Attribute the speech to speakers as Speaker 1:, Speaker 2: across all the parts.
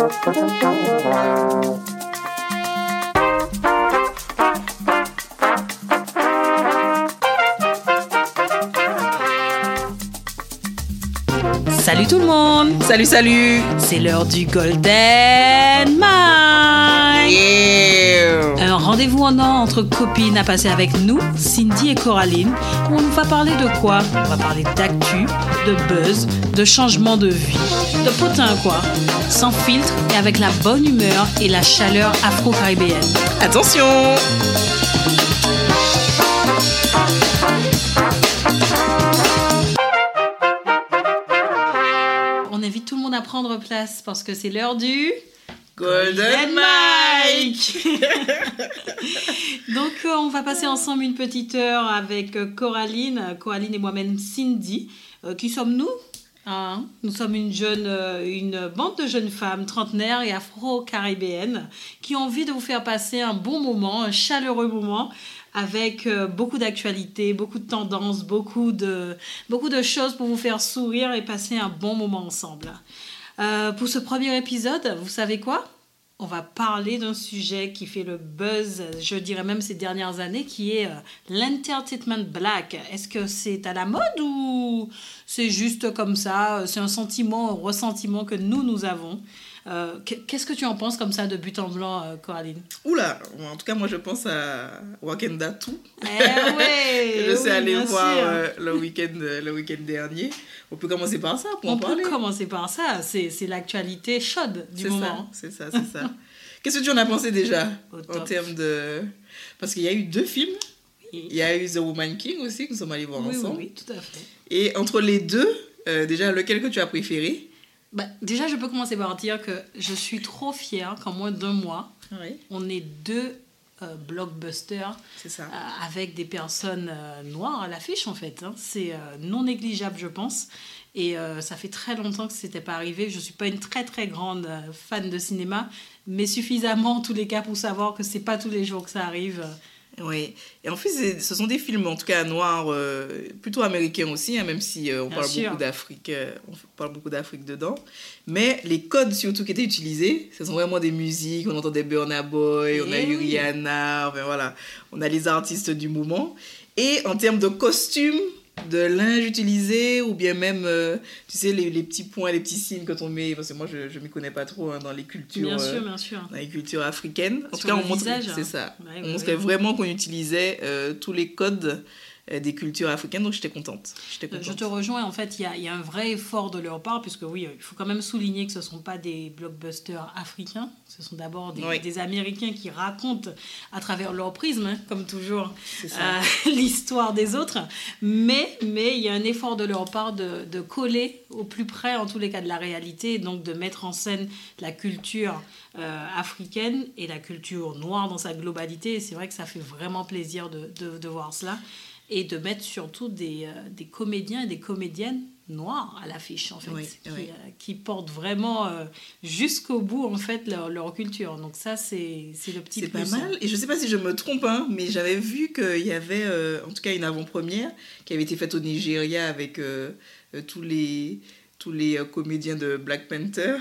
Speaker 1: Salut tout le monde.
Speaker 2: Salut, salut.
Speaker 1: C'est l'heure du Golden
Speaker 2: Yeah.
Speaker 1: Un rendez-vous en or entre copines à passer avec nous, Cindy et Coraline, où on va parler de quoi? On va parler d'actu, de buzz, de changement de vie, de potin quoi, sans filtre et avec la bonne humeur et la chaleur afro-caribéenne.
Speaker 2: Attention
Speaker 1: On invite tout le monde à prendre place parce que c'est l'heure du...
Speaker 2: Golden Mike
Speaker 1: Donc, euh, on va passer ensemble une petite heure avec euh, Coraline, Coraline et moi-même Cindy. Euh, qui sommes-nous? Hein? Nous sommes euh, une bande de jeunes femmes trentenaires et afro-caribéennes qui ont envie de vous faire passer un bon moment, un chaleureux moment avec euh, beaucoup d'actualités, beaucoup de tendances, beaucoup de, beaucoup de choses pour vous faire sourire et passer un bon moment ensemble. Euh, pour ce premier épisode, vous savez quoi? On va parler d'un sujet qui fait le buzz, je dirais même ces dernières années, qui est l'entertainment black. Est-ce que c'est à la mode ou c'est juste comme ça euh, C'est un sentiment, un ressentiment que nous, nous avons. Euh, Qu'est-ce que tu en penses comme ça de but en blanc, euh, Coraline?
Speaker 2: Oula En tout cas, moi, je pense à Wakanda tout.
Speaker 1: Eh ouais
Speaker 2: que je suis
Speaker 1: oui,
Speaker 2: allée voir euh, le week-end le week dernier. On peut commencer par ça pour
Speaker 1: On
Speaker 2: en
Speaker 1: peut
Speaker 2: parler.
Speaker 1: commencer par ça. C'est l'actualité chaude du moment.
Speaker 2: c'est ça, c'est ça. Qu'est-ce que tu en as pensé déjà en termes de... Parce qu'il y a eu deux films.
Speaker 1: Oui,
Speaker 2: Il y a eu The Woman King aussi, que nous sommes allés voir
Speaker 1: oui,
Speaker 2: ensemble.
Speaker 1: oui, tout à fait.
Speaker 2: Et entre les deux, euh, déjà, lequel que tu as préféré
Speaker 1: Bah, déjà, je peux commencer par dire que je suis trop fière qu'en moins d'un mois,
Speaker 2: Oui,
Speaker 1: on ait deux euh, blockbusters euh, avec des personnes noires à l'affiche, en fait. hein. C'est non négligeable, je pense. Et ça fait très longtemps que ce n'était pas arrivé. Je ne suis pas une très, très grande fan de cinéma, mais suffisamment, en tous les cas, pour savoir que c'est pas tous les jours que ça arrive.
Speaker 2: Oui, et en fait, ce sont des films, en tout cas noirs, euh, plutôt américains aussi, hein, même si euh, on parle beaucoup d'Afrique, euh, on parle beaucoup d'Afrique dedans. Mais les codes surtout qui étaient utilisés, ce sont vraiment des musiques. On entendait Burna Boy, on a
Speaker 1: Eh
Speaker 2: eu
Speaker 1: oui.
Speaker 2: Rihanna, enfin voilà, on a les artistes du moment. Et en termes de costumes, de linge utilisé, ou bien même, euh, tu sais, les, les petits points, les petits signes quand on met, parce que moi je ne m'y connais pas trop hein, dans les cultures.
Speaker 1: Bien
Speaker 2: euh,
Speaker 1: sûr, bien sûr.
Speaker 2: dans les cultures africaines. En
Speaker 1: Sur
Speaker 2: tout cas, on montrait,
Speaker 1: visage,
Speaker 2: c'est
Speaker 1: hein.
Speaker 2: ça.
Speaker 1: Ouais,
Speaker 2: on
Speaker 1: ouais,
Speaker 2: montrait
Speaker 1: ouais.
Speaker 2: vraiment qu'on utilisait euh, tous les codes des cultures africaines, donc j'étais contente.
Speaker 1: Euh,
Speaker 2: contente.
Speaker 1: Je te rejoins, en fait, il y a, il y a un vrai effort de leur part, puisque oui, il faut quand même souligner que ce ne sont pas des blockbusters africains, ce sont d'abord des,
Speaker 2: Oui.
Speaker 1: des Américains qui racontent à travers leur prisme, hein, comme toujours, euh, l'histoire des autres. Mais mais il y a un effort de leur part de, de coller au plus près, en tous les cas, de la réalité, donc de mettre en scène la culture euh, africaine et la culture noire dans sa globalité. Et c'est vrai que ça fait vraiment plaisir de, de, de voir cela. Et de mettre surtout des, euh, des comédiens et des comédiennes noirs à l'affiche, en fait,
Speaker 2: Oui,
Speaker 1: qui,
Speaker 2: oui.
Speaker 1: euh, qui portent vraiment euh, jusqu'au bout, en fait, leur, leur culture. Donc ça, c'est le petit
Speaker 2: C'est pas mal. Et je sais pas si je me trompe, hein, mais j'avais vu qu'il y avait, euh, en tout cas, une avant-première qui avait été faite au Nigeria avec tous les tous les comédiens de Black Panther.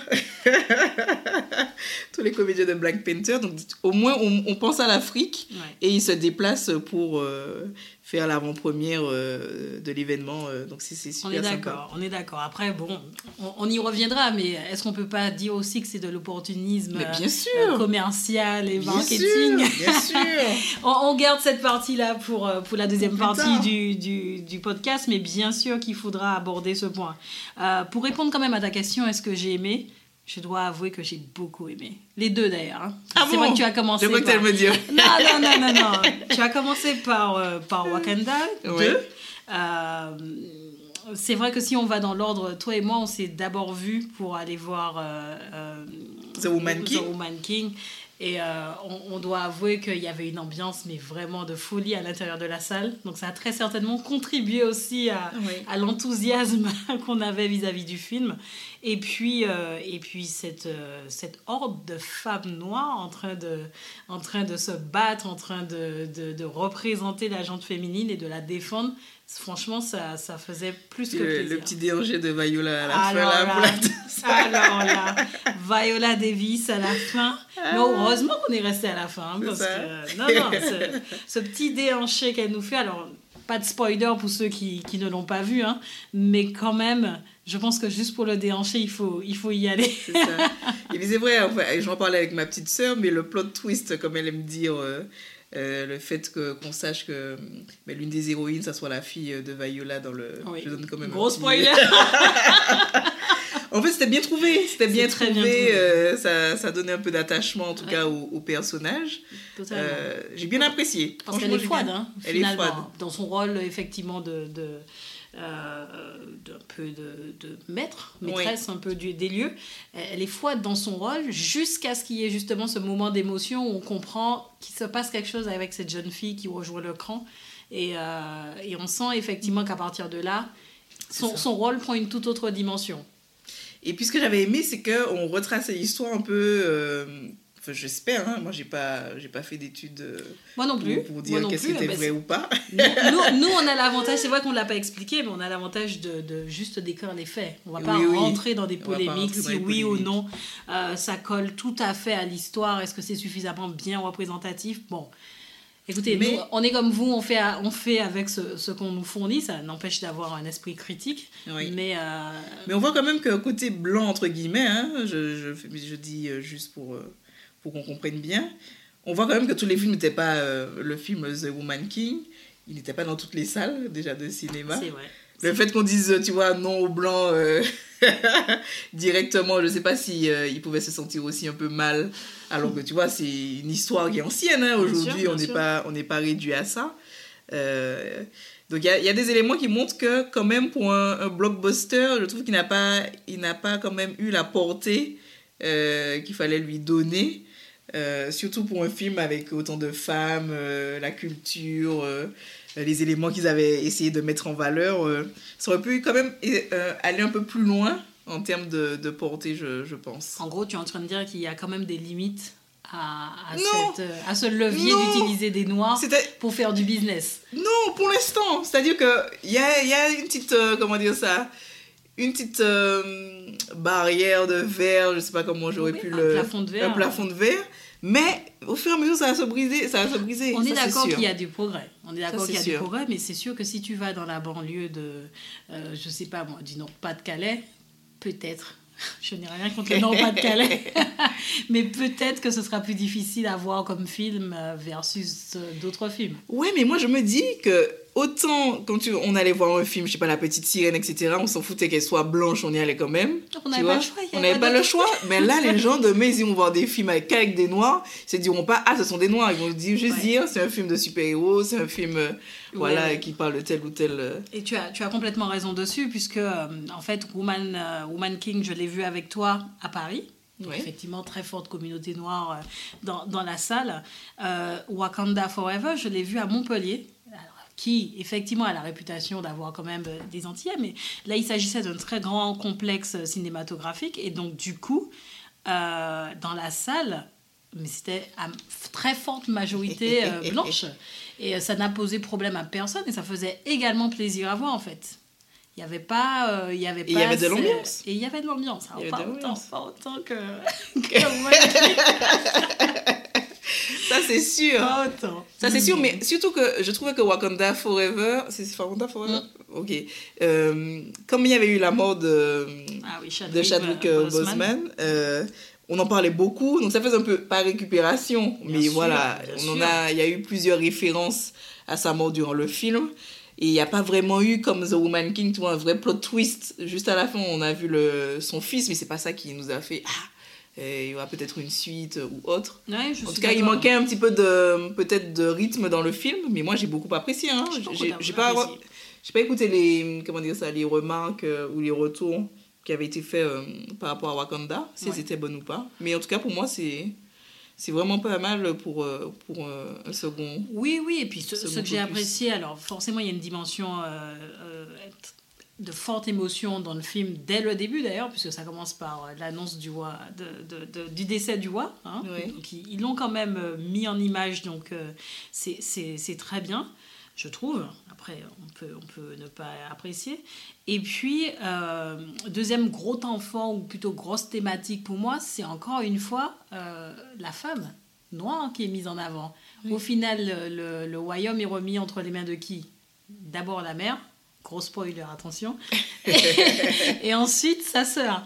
Speaker 2: tous les comédiens de Black Panther. Donc, au moins, on, on pense à l'Afrique
Speaker 1: Ouais.
Speaker 2: et ils se déplacent pour euh, faire l'avant-première euh, de l'événement. euh, donc, c'est c'est
Speaker 1: On
Speaker 2: super
Speaker 1: est d'accord, on est d'accord. Après, bon, on, on y reviendra, mais est-ce qu'on peut pas dire aussi que c'est de l'opportunisme euh, commercial et
Speaker 2: Bien
Speaker 1: marketing
Speaker 2: sûr, bien sûr.
Speaker 1: on, on garde cette partie-là pour, pour la deuxième
Speaker 2: Pour
Speaker 1: partie du, du, du podcast, mais bien sûr qu'il faudra aborder ce point. Pour répondre quand même à ta question, est-ce que j'ai aimé? Je dois avouer que j'ai beaucoup aimé. Les deux d'ailleurs. hein.
Speaker 2: Ah
Speaker 1: c'est
Speaker 2: bon
Speaker 1: vrai que tu as commencé
Speaker 2: crois que
Speaker 1: par...
Speaker 2: me dire.
Speaker 1: Non, non, non, non, non. tu as commencé par, euh, par Wakanda 2.
Speaker 2: Ouais.
Speaker 1: Euh, c'est vrai que si on va dans l'ordre, toi et moi, on s'est d'abord vus pour aller voir euh, euh,
Speaker 2: The Woman King.
Speaker 1: The Woman King. Et euh, on, on doit avouer qu'il y avait une ambiance, mais vraiment de folie à l'intérieur de la salle. Donc ça a très certainement contribué aussi à,
Speaker 2: Oui.
Speaker 1: à l'enthousiasme qu'on avait vis-à-vis du film. Et puis, euh, et puis cette, euh, cette horde de femmes noires en train de, en train de se battre, en train de, de, de représenter la gente féminine et de la défendre, franchement, ça, ça faisait plus que
Speaker 2: le,
Speaker 1: plaisir.
Speaker 2: le petit déranger de Viola à la
Speaker 1: Alors
Speaker 2: fin, là, la.
Speaker 1: Alors là, Viola Davis à la fin. Mais heureusement qu'on est resté à la fin. hein, parce que, non, non, ce, ce petit déhanché qu'elle nous fait, alors, pas de spoiler pour ceux qui, qui ne l'ont pas vu, hein, mais quand même, je pense que juste pour le déhanché, il faut, il faut y aller.
Speaker 2: C'est ça. Et c'est vrai, enfin, j'en parlais avec ma petite sœur, mais le plot twist, comme elle aime dire, euh, euh, le fait que, qu'on sache que mais l'une des héroïnes, ça soit la fille de Viola dans le.
Speaker 1: Oui.
Speaker 2: Je donne quand même un
Speaker 1: Gros spoiler.
Speaker 2: En fait, c'était bien trouvé. C'était bien
Speaker 1: très
Speaker 2: trouvé.
Speaker 1: bien trouvé.
Speaker 2: euh, ça, ça donnait un peu d'attachement, en tout
Speaker 1: Ouais.
Speaker 2: cas, au, au personnage. Euh, j'ai bien apprécié.
Speaker 1: Parce qu'elle est froide,
Speaker 2: bien-
Speaker 1: hein,
Speaker 2: Elle est
Speaker 1: finalement,
Speaker 2: froide.
Speaker 1: dans son rôle effectivement de, de, euh, d'un peu de, de maître, maîtresse un peu du, des lieux. Elle est froide dans son rôle jusqu'à ce qu'il y ait justement ce moment d'émotion où on comprend qu'il se passe quelque chose avec cette jeune fille qui rejoint le cran. Et, euh, et on sent effectivement qu'à partir de là, son, son rôle prend une toute autre dimension.
Speaker 2: Et puis ce que j'avais aimé, c'est qu'on retraçait l'histoire un peu. euh, Enfin, j'espère, hein, moi j'ai pas, j'ai pas fait d'études euh,
Speaker 1: Moi non plus.
Speaker 2: pour, dire qu'est-ce qui était vrai ou pas.
Speaker 1: nous, nous, nous, on a l'avantage, c'est vrai qu'on ne l'a pas expliqué, mais on a l'avantage de, de juste décrire les faits. On va pas
Speaker 2: Oui, oui.
Speaker 1: rentrer dans des polémiques, si oui ou non euh, ça colle tout à fait à l'histoire. Est-ce que c'est suffisamment bien représentatif? Bon. Écoutez,
Speaker 2: Mais-
Speaker 1: nous, on est comme vous, on fait, on fait avec ce, ce qu'on nous fournit, ça n'empêche d'avoir un esprit critique.
Speaker 2: Oui.
Speaker 1: Mais euh,
Speaker 2: Mais on voit quand même que côté blanc, entre guillemets, hein, je, je, dis juste pour, pour qu'on comprenne bien, on voit quand même que tous les films n'étaient pas euh, le film The Woman King, il n'était pas dans toutes les salles déjà de cinéma.
Speaker 1: c'est vrai.
Speaker 2: Le fait qu'on dise, tu vois, non au blanc euh, directement, je sais pas si euh, il pouvait se sentir aussi un peu mal, alors que tu vois, c'est une histoire qui est ancienne. hein. Aujourd'hui, on n'est pas, on n'est pas réduit à ça. Euh, donc il y a, il y a des éléments qui montrent que quand même pour un, un blockbuster, je trouve qu'il n'a pas, il n'a pas quand même eu la portée qu'il fallait lui donner. Euh, surtout pour un film avec autant de femmes, euh, la culture, euh, les éléments qu'ils avaient essayé de mettre en valeur, ça aurait pu quand même aller un peu plus loin en termes de, de portée, je, je pense.
Speaker 1: En gros, tu es en train de dire qu'il y a quand même des limites à, à,
Speaker 2: Non.
Speaker 1: cette, à ce levier d'utiliser des noirs pour faire du business.
Speaker 2: non pour l'instant, c'est-à-dire que il y a, y a une petite comment dire ça, une petite barrière de verre, je sais pas comment j'aurais
Speaker 1: Oui,
Speaker 2: pu
Speaker 1: un
Speaker 2: le
Speaker 1: plafond de verre.
Speaker 2: un plafond de verre, mais au fur et à mesure ça va se briser, ça va se briser.
Speaker 1: On est d'accord qu'il y a du progrès. On est d'accord qu'il y a du progrès, mais c'est sûr que si tu vas dans la banlieue de, euh, je sais pas moi, du Nord-Pas-de-Calais, peut-être. Je n'ai rien contre le Nord-Pas-de-Calais, mais peut-être que ce sera plus difficile à voir comme film euh, versus euh, d'autres films.
Speaker 2: Ouais, mais moi je me dis que autant quand tu, on allait voir un film, je sais pas, La Petite Sirène, etc., on s'en foutait qu'elle soit blanche, on y allait quand même.
Speaker 1: On n'avait pas le choix.
Speaker 2: On
Speaker 1: avait
Speaker 2: n'avait pas le choix. Mais là, les gens demain, ils vont voir des films avec, des noirs. Ils se diront pas, ah, ce sont des noirs. Ils vont dire, juste
Speaker 1: Ouais.
Speaker 2: dire, c'est un film de super-héros, c'est un film euh, voilà,
Speaker 1: ouais.
Speaker 2: qui parle de tel ou tel. euh,
Speaker 1: Et tu as, tu as complètement raison dessus, puisque euh, en fait, Woman, Woman King, je l'ai vu avec toi à Paris. Donc, effectivement, très forte communauté noire dans, dans la salle. Wakanda Forever, je l'ai vu à Montpellier. Qui effectivement a la réputation d'avoir quand même euh, des Antillais, mais là il s'agissait d'un très grand complexe cinématographique et donc du coup euh, dans la salle, mais c'était à très forte majorité euh, blanche et ça n'a posé problème à personne et ça faisait également plaisir à voir en fait. Il n'y avait pas, euh, il y avait
Speaker 2: Et il y
Speaker 1: pas
Speaker 2: avait de
Speaker 1: ce-
Speaker 2: l'ambiance.
Speaker 1: Et il y avait de l'ambiance. Pas, autant, pas autant que, que
Speaker 2: Ça, c'est sûr.
Speaker 1: autant.
Speaker 2: Ça, c'est sûr, mais surtout que je trouvais que Wakanda Forever. C'est Wakanda Forever Ok. Euh, comme il y avait eu la mort de,
Speaker 1: Ah oui,
Speaker 2: de Chadwick euh, Boseman, euh, on en parlait beaucoup, donc ça faisait un peu pas récupération,
Speaker 1: Bien
Speaker 2: mais
Speaker 1: sûr,
Speaker 2: voilà, on en a, il y a eu plusieurs références à sa mort durant le film. Et il n'y a pas vraiment eu, comme The Woman King, tu vois, un vrai plot twist. Juste à la fin, on a vu le, son fils, mais c'est pas ça qui nous a fait Ah, il y aura peut-être une suite euh, ou autre.
Speaker 1: Ouais, je
Speaker 2: En tout cas, il manquait un petit peu de peut-être de rythme dans le film, mais moi j'ai beaucoup apprécié. Hein. J'ai pas, j'ai pas écouté les comment dire ça, les remarques euh, ou les retours qui avaient été faits euh, par rapport à Wakanda, si
Speaker 1: Ouais.
Speaker 2: c'était bon ou pas. Mais en tout cas, pour moi, c'est c'est vraiment pas mal pour pour un second.
Speaker 1: Oui, oui, et puis ce, que j'ai apprécié, alors forcément il y a une dimension euh, euh, de forte émotion dans le film dès le début d'ailleurs, puisque ça commence par euh, l'annonce du, roi, de, de- de- du décès du roi. hein.
Speaker 2: Oui.
Speaker 1: Donc ils l'ont quand même euh, mis en image, donc euh, c'est très bien. je trouve. Après, on peut, on peut ne pas apprécier. Et puis, euh, deuxième gros fort, ou plutôt grosse thématique pour moi, c'est encore une fois euh, la femme noire qui est mise en avant. Au final, le, le, royaume est remis entre les mains de qui? D'abord la mère, gros spoiler, attention, et, ensuite sa sœur.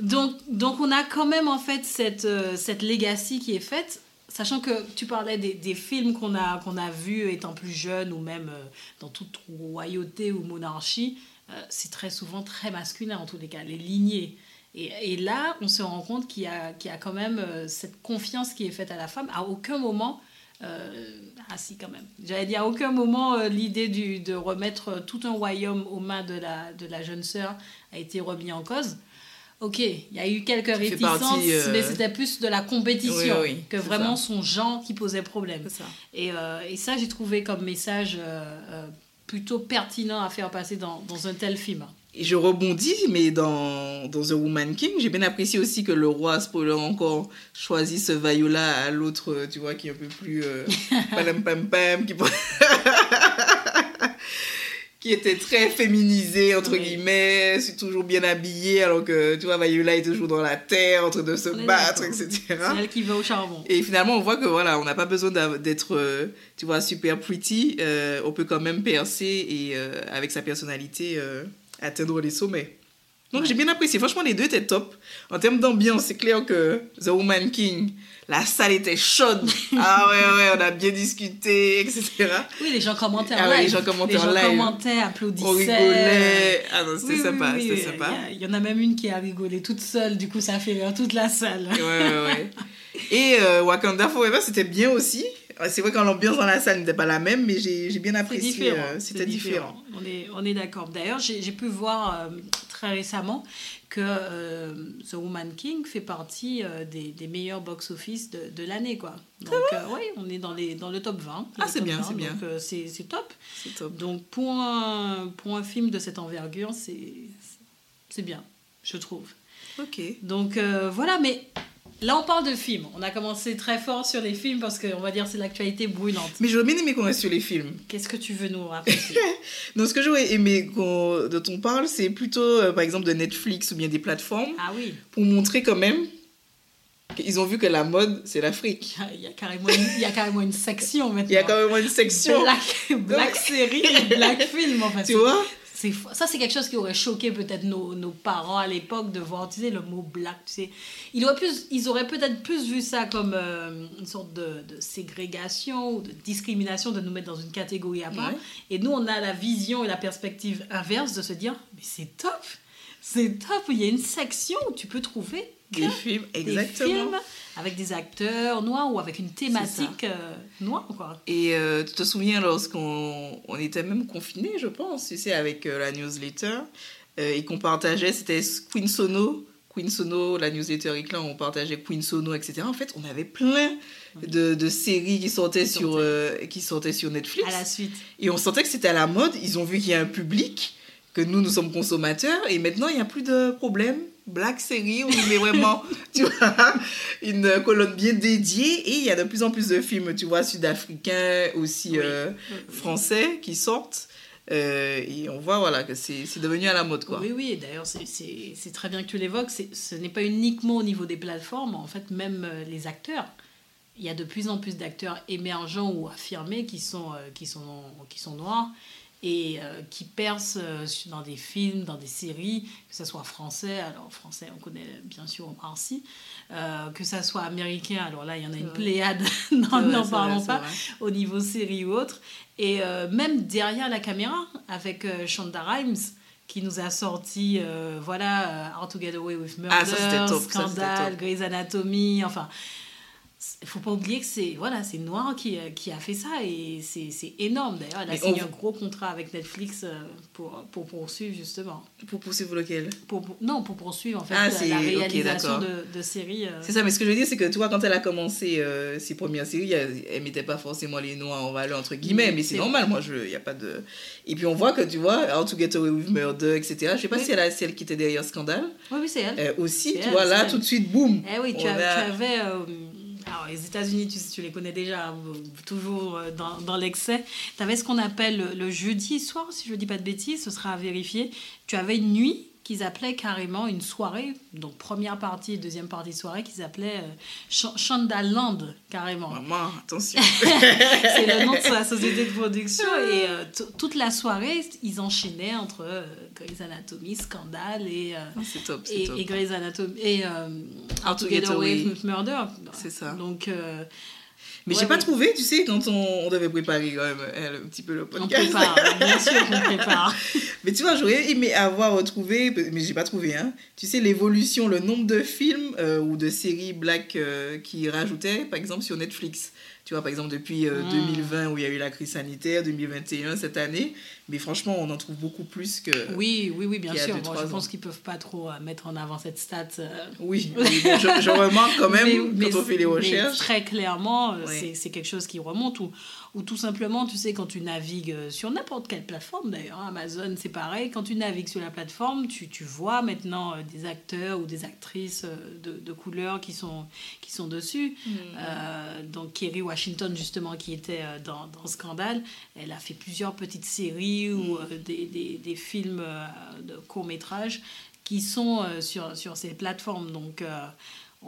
Speaker 1: Donc, donc on a quand même en fait cette, euh, cette legacy qui est faite Sachant que tu parlais des, des films qu'on a, qu'on a vus étant plus jeune ou même euh, dans toute royauté ou monarchie, euh, c'est très souvent très masculin en tous les cas, les lignées. Et, et là, on se rend compte qu'il y a, qu'il y a quand même cette confiance qui est faite à la femme. À aucun moment, ah si quand même, j'allais dire à aucun moment l'idée de remettre tout un royaume aux mains de la, de la jeune sœur a été remis en cause. Ok, il y a eu quelques réticences, euh, mais c'était plus de la compétition que vraiment son genre qui posait problème. Ça. Et, euh, et, ça, j'ai trouvé comme message euh, plutôt pertinent à faire passer dans, dans, un tel film.
Speaker 2: Et je rebondis, mais dans, dans The Woman King, j'ai bien apprécié aussi que le roi, spoiler encore, choisit ce vaillot-là à l'autre, tu vois, qui est un peu plus... pam pam pam, qui qui était très féminisé, entre guillemets, toujours bien habillé, alors que, tu vois, Viola est toujours dans la terre, en train de se battre, etc.
Speaker 1: C'est elle qui va au charbon.
Speaker 2: Et finalement, on voit que, voilà, on n'a pas besoin d'être, euh, tu vois, super pretty, euh, on peut quand même percer et, euh, avec sa personnalité, atteindre les sommets. Donc j'ai bien apprécié. Franchement, les deux étaient top. En termes d'ambiance, c'est clair que The Woman King, la salle était chaude. ah ouais, ouais, on a bien discuté, etc.
Speaker 1: Oui, les gens commentaient en ah live.
Speaker 2: les gens commentaient
Speaker 1: les
Speaker 2: en
Speaker 1: gens commentaient, applaudissaient. On
Speaker 2: rigolait. Ah non, c'était sympa, c'était sympa.
Speaker 1: Il y, en a même une qui a rigolé toute seule, du coup ça a fait rire toute la salle.
Speaker 2: ouais, ouais, ouais. Et euh, Wakanda Forever, c'était bien aussi. C'est vrai que l'ambiance dans la salle n'était pas la même, mais j'ai bien apprécié. C'était différent.
Speaker 1: différent. On est, on est d'accord. D'ailleurs, j'ai pu voir euh, très récemment que euh, The Woman King fait partie euh, des, des, meilleurs box-office de, de l'année. quoi. Donc, oui, on est dans, les, dans le top 20.
Speaker 2: Ah, c'est bien, c'est bien.
Speaker 1: c'est top. top. Donc, pour un, pour un film de cette envergure, c'est bien, je trouve.
Speaker 2: Ok.
Speaker 1: Donc, voilà, mais Là, on parle de films. On a commencé très fort sur les films parce qu'on va dire c'est l'actualité brûlante.
Speaker 2: Mais j'aurais bien aimé qu'on reste sur les films.
Speaker 1: Qu'est-ce que tu veux nous rappeler
Speaker 2: Donc, ce que j'aurais aimé dont on parle, c'est plutôt, euh, par exemple, de Netflix ou bien des plateformes.
Speaker 1: Ah oui.
Speaker 2: Pour montrer quand même qu'ils ont vu que la mode, c'est l'Afrique.
Speaker 1: Il y, a carrément une, il y a carrément une section maintenant.
Speaker 2: Il y a carrément une section.
Speaker 1: Black, black série, black film, en fait.
Speaker 2: Tu vois?
Speaker 1: Ça, c'est quelque chose qui aurait choqué peut-être nos, nos, parents à l'époque de voir, tu sais, le mot black, tu sais. Ils auraient, plus, ils auraient peut-être plus vu ça comme euh, une sorte de, de, ségrégation ou de discrimination, de nous mettre dans une catégorie à part. Et nous, on a la vision et la perspective inverse de se dire, mais c'est top, c'est top, il y a une section où tu peux trouver
Speaker 2: des films, exactement. Des films
Speaker 1: avec des acteurs noirs ou avec une thématique euh, noire. Quoi.
Speaker 2: Et euh, tu te souviens lorsqu'on on était même confinés, je pense, tu sais, avec euh, la newsletter, et qu'on partageait, c'était Queen Sono, Queen Sono, la newsletter et on partageait Queen Sono, etc. En fait, on avait plein de, de séries qui sortaient, sur, qui sortaient sur Netflix.
Speaker 1: À la suite.
Speaker 2: Et on sentait que c'était à la mode, ils ont vu qu'il y a un public, que nous, nous sommes consommateurs, et maintenant, il n'y a plus de problème Black Série où il met vraiment, tu vois, une colonne bien dédiée. Et il y a de plus en plus de films, tu vois, sud-africains, aussi euh, français qui sortent. Euh, et on voit voilà, que c'est devenu à la mode. Quoi.
Speaker 1: Oui, oui, d'ailleurs, c'est très bien que tu l'évoques. Ce n'est pas uniquement au niveau des plateformes, en fait, même euh, les acteurs. Il y a de plus en plus d'acteurs émergents ou affirmés qui sont, qui sont, qui sont noirs et euh, qui perce euh, dans des films, dans des séries, que ce soit français, alors français on connaît bien sûr en euh, que ce soit américain, alors là il y en a une pléiade, n'en parlons pas, au niveau série ou autre, et même derrière la caméra avec Shonda Rhimes qui nous a sorti voilà How to Get Away with ah, Murder, Scandal, Grey's Anatomy, enfin il faut pas oublier que c'est voilà c'est Noir qui, euh, qui, a fait ça et c'est énorme d'ailleurs. Elle a signé un gros contrat avec Netflix euh, pour, pour poursuivre justement.
Speaker 2: Pour poursuivre lequel?
Speaker 1: Pour, non pour poursuivre en fait ah, la, réalisation de, de, séries euh.
Speaker 2: c'est ça mais ce que je veux dire c'est que toi quand elle a commencé ses premières séries elle, elle mettait pas forcément les Noirs en valeur entre guillemets mais c'est normal moi je y a pas de et puis on voit que tu vois How to Get Away with Murder etc je sais pas si elle a celle qui était derrière Scandale.
Speaker 1: Oui oui c'est elle.
Speaker 2: Aussi tu vois là tout de suite boum
Speaker 1: eh oui tu, avais Alors, les États-Unis, tu, les connais déjà, hein, toujours euh, dans, dans l'excès. Tu avais ce qu'on appelle le, le jeudi soir, si je ne dis pas de bêtises, ce sera à vérifier. Tu avais une nuit qu'ils appelaient carrément une soirée, donc première partie et deuxième partie de soirée, qu'ils appelaient euh, Ch- Chandaland, carrément.
Speaker 2: Maman, attention.
Speaker 1: C'est le nom de sa société de production. Et euh, toute la soirée, ils enchaînaient entre euh, Grey's Anatomy, Scandale et, euh,
Speaker 2: c'est top,
Speaker 1: et,
Speaker 2: top.
Speaker 1: et Grey's Anatomy et euh,
Speaker 2: How to Get Away.
Speaker 1: with Murder.
Speaker 2: C'est ça.
Speaker 1: Donc,
Speaker 2: Mais
Speaker 1: Ouais,
Speaker 2: j'ai pas trouvé, tu sais, quand on, on devait préparer quand même euh, un petit peu le
Speaker 1: on
Speaker 2: podcast.
Speaker 1: prépare, bien sûr qu'on prépare.
Speaker 2: Mais tu vois, j'aurais aimé avoir retrouvé, mais j'ai pas trouvé, hein. Tu sais, l'évolution, le nombre de films euh, ou de séries black euh, qui rajoutaient, par exemple, sur Netflix. Tu vois, par exemple, depuis euh,
Speaker 1: Mm.
Speaker 2: 2020 où il y a eu la crise sanitaire, 2021 cette année. Mais franchement, on en trouve beaucoup plus que.
Speaker 1: Oui, oui, oui, bien sûr.
Speaker 2: deux,
Speaker 1: Bon,
Speaker 2: trois
Speaker 1: je pense qu'ils peuvent pas trop euh, mettre en avant cette stat. euh,
Speaker 2: Oui, oui, bon, je, je remarque quand même
Speaker 1: Mais-
Speaker 2: quand
Speaker 1: mais-
Speaker 2: on fait les
Speaker 1: mais
Speaker 2: recherches.
Speaker 1: très clairement, euh, c'est- quelque chose qui remonte. Ou, ou tout simplement, tu sais, quand tu navigues sur n'importe quelle plateforme, d'ailleurs, hein, Amazon, c'est pareil. Quand tu navigues sur la plateforme, tu, tu vois maintenant des acteurs ou des actrices de, de couleur qui sont, qui sont dessus.
Speaker 2: Hmm.
Speaker 1: Euh, donc, Kerry Washington, justement, qui était dans, dans Scandale, elle a fait plusieurs petites séries ou euh, des, des, des films euh, de court-métrage qui sont euh, sur, sur ces plateformes. Donc,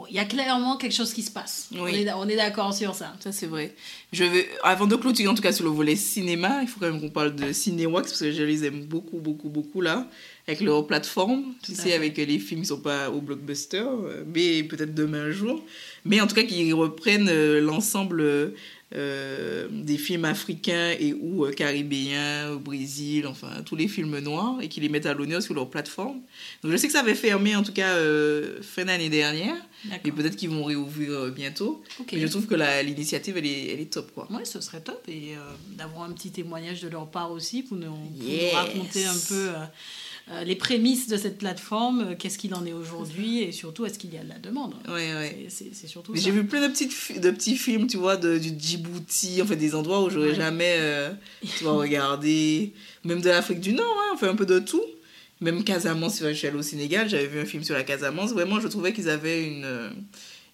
Speaker 1: il y a clairement quelque chose qui se passe.
Speaker 2: Oui.
Speaker 1: On est, on est d'accord sur ça.
Speaker 2: Ça, c'est vrai. Je vais, avant de clôturer, en tout cas, sur le volet cinéma, il faut quand même qu'on parle de Cinéwax, parce que je les aime beaucoup, beaucoup, beaucoup, là, avec leur plateforme, tu sais, avec les films qui sont pas au blockbuster, mais peut-être demain un jour. Mais en tout cas, qui reprennent euh, l'ensemble euh, des films africains et ou euh, caribéens, au Brésil, enfin, tous les films noirs, et qui les mettent à l'honneur sur leur plateforme. Donc, je sais que ça avait fermé, en tout cas, euh, fin d'année dernière, et peut-être qu'ils vont réouvrir bientôt.
Speaker 1: Ok.
Speaker 2: Mais je trouve que l'initiative, elle est, elle est top, quoi.
Speaker 1: Ouais, ce serait top et euh, d'avoir un petit témoignage de leur part aussi pour nous, pour nous
Speaker 2: Yes.
Speaker 1: raconter un peu les prémices de cette plateforme, euh, qu'est-ce qu'il en est aujourd'hui et surtout est-ce qu'il y a de la demande?
Speaker 2: Ouais, ouais.
Speaker 1: C'est- surtout
Speaker 2: Mais
Speaker 1: ça.
Speaker 2: J'ai vu plein de, petites, de petits films, tu vois, de, du Djibouti, en fait, des endroits où j'aurais
Speaker 1: Ouais.
Speaker 2: jamais, euh, tu vois, regardé. Même de l'Afrique du Nord, hein, on fait un peu de tout. Même Casamance, je suis allée au Sénégal, j'avais vu un film sur la Casamance. Vraiment, je trouvais qu'ils avaient une, euh,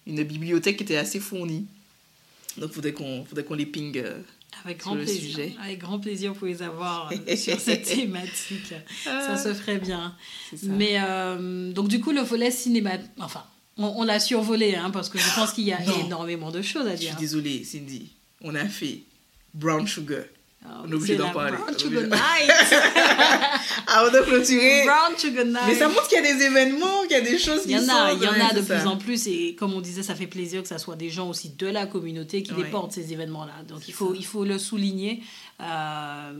Speaker 2: une bibliothèque qui était assez fournie. Donc, faudrait qu'on faudrait qu'on les ping. euh.
Speaker 1: Avec
Speaker 2: sur
Speaker 1: grand
Speaker 2: le
Speaker 1: plaisir.
Speaker 2: sujet.
Speaker 1: Avec grand plaisir pour les avoir euh, sur cette thématique. Ça se ferait bien. Mais euh, donc du coup, le volet cinéma, enfin, on, on l'a survolé hein, parce que je pense qu'il y a
Speaker 2: Non.
Speaker 1: énormément de choses à
Speaker 2: Je suis
Speaker 1: dire.
Speaker 2: désolée, Cindy. On a fait Brown Sugar. On est obligé d'en parler.
Speaker 1: Brown Sugar
Speaker 2: obligé.
Speaker 1: Night.
Speaker 2: Avant de clôturer.
Speaker 1: Brown Sugar Night.
Speaker 2: Mais ça montre qu'il y a des événements, qu'il y a des choses qui
Speaker 1: Il y en a, il y en a de plus en plus et comme on disait, ça fait plaisir que ça soit des gens aussi de la communauté qui
Speaker 2: Ouais.
Speaker 1: déportent ces événements-là. Donc il faut,
Speaker 2: ça.
Speaker 1: il faut le souligner. Euh,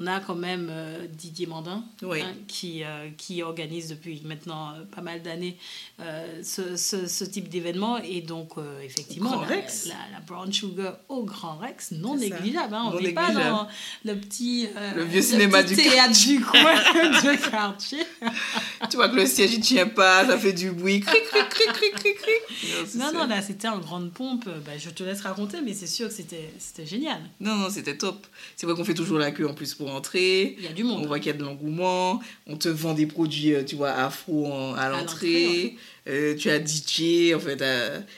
Speaker 1: on a quand même euh, Didier Mandin
Speaker 2: Oui.
Speaker 1: hein, qui, euh, qui organise depuis maintenant pas mal d'années ce, ce, ce type d'événement et donc effectivement la. La, la Brown Sugar au Grand Rex non négligeable. hein. on n'est pas dans le petit, euh,
Speaker 2: Le vieux cinéma
Speaker 1: petit
Speaker 2: du
Speaker 1: théâtre du coin de quartier.
Speaker 2: Tu vois que le siège il tient pas, ça fait du bruit. Cric, cric, cric, cric, cric, cric.
Speaker 1: Non, non, là, c'était en grande pompe. Bah, je te laisse raconter, mais c'est sûr que c'était génial.
Speaker 2: non, non, c'était top. C'est vrai qu'on fait toujours la queue en plus pour entrer.
Speaker 1: Il y a du
Speaker 2: On
Speaker 1: monde.
Speaker 2: voit qu'il y a de l'engouement. On te vend des produits, euh, tu vois, afro en- à
Speaker 1: l'entrée.
Speaker 2: Euh, tu as DJ, en fait,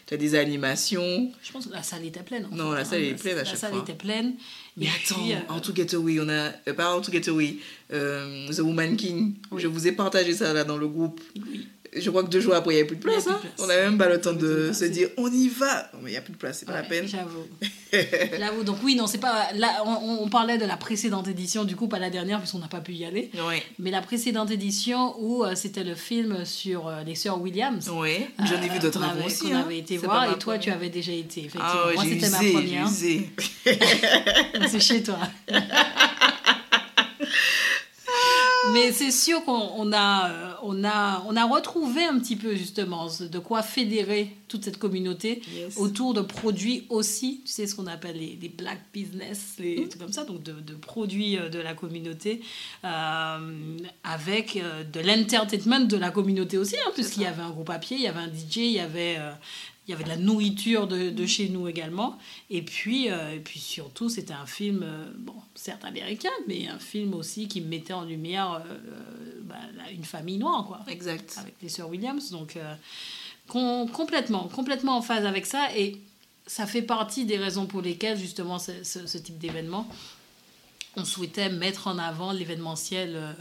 Speaker 2: tu as des animations.
Speaker 1: Je pense que la salle était pleine. en
Speaker 2: Non,
Speaker 1: fait,
Speaker 2: la salle
Speaker 1: hein.
Speaker 2: est pleine à
Speaker 1: La
Speaker 2: chaque
Speaker 1: salle
Speaker 2: fois.
Speaker 1: était pleine.
Speaker 2: Mais attends,
Speaker 1: puis,
Speaker 2: How to Get Away, on a. euh, pas How to Get Away, The Woman King.
Speaker 1: Oui.
Speaker 2: Je vous ai partagé ça là dans le groupe.
Speaker 1: oui.
Speaker 2: Je crois que deux jours après, il n'y avait plus de place.
Speaker 1: plus de
Speaker 2: hein.
Speaker 1: place.
Speaker 2: On n'avait même pas le temps
Speaker 1: de
Speaker 2: se dire on y va. Non, mais il n'y a plus de place, c'est pas la peine.
Speaker 1: J'avoue. J'avoue. Donc, oui, non, c'est pas. Là, on, on parlait de la précédente édition, du coup, pas la dernière, puisqu'on n'a pas pu y aller.
Speaker 2: Ouais.
Speaker 1: Mais la précédente édition où euh, c'était le film sur euh, les sœurs Williams.
Speaker 2: Ouais, j'en ai vu d'autres
Speaker 1: qu'on
Speaker 2: avant aussi.
Speaker 1: qu'on
Speaker 2: hein.
Speaker 1: avait été voir et toi tu avais déjà été effectivement
Speaker 2: Ah ouais,
Speaker 1: moi c'était ma première c'est chez toi mais c'est sûr qu'on on a, euh, on, a, on a retrouvé un petit peu justement de quoi fédérer toute cette communauté
Speaker 2: Yes.
Speaker 1: autour de produits aussi, tu sais ce qu'on appelle les, les black business, les
Speaker 2: Mm.
Speaker 1: trucs comme ça, donc de, de produits euh, de la communauté, euh, avec de l'entertainment de la communauté aussi, hein, puisqu'il y avait un groupe à pied, il y avait un DJ, il y avait, euh, il y avait de la nourriture de, de chez nous également, et puis, euh, et puis surtout c'était un film, euh, bon, certes américain, mais un film aussi qui mettait en lumière euh, bah, une famille noire, quoi
Speaker 2: Exact.
Speaker 1: avec les sœurs Williams. Donc, complètement, complètement en phase avec ça. Et ça fait partie des raisons pour lesquelles, justement, ce, ce, type d'événement, on souhaitait mettre en avant l'événementiel euh,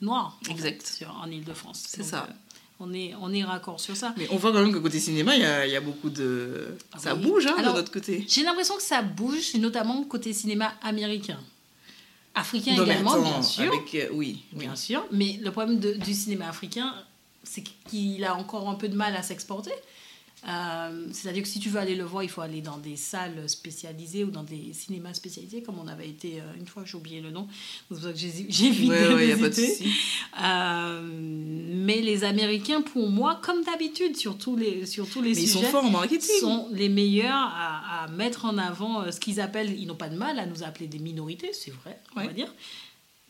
Speaker 1: noir
Speaker 2: exact.
Speaker 1: en, Ile-de-France.
Speaker 2: C'est ça. Euh,
Speaker 1: on est, on est raccord sur ça.
Speaker 2: Mais on voit quand même que côté cinéma, il y a, y a, beaucoup de... Ça bouge hein, de notre côté.
Speaker 1: J'ai l'impression que ça bouge, notamment côté cinéma américain. Africain également, bien sûr.
Speaker 2: Euh, oui,
Speaker 1: Bien sûr. Mais le problème du cinéma africain, c'est qu'il a encore un peu de mal à s'exporter. Euh, c'est-à-dire que si tu veux aller le voir, il faut aller dans des salles spécialisées ou dans des cinémas spécialisés, comme on avait été euh, une fois, j'ai oublié le nom, c'est pour ça que j'ai vite ouais, euh, mais les Américains, pour moi, comme d'habitude, sur tous les, sur tous les
Speaker 2: mais
Speaker 1: sujets,
Speaker 2: ils sont forts en marketing.
Speaker 1: sont les meilleurs à, à mettre en avant ce qu'ils appellent, ils n'ont pas de mal à nous appeler des minorités, c'est vrai, on va dire,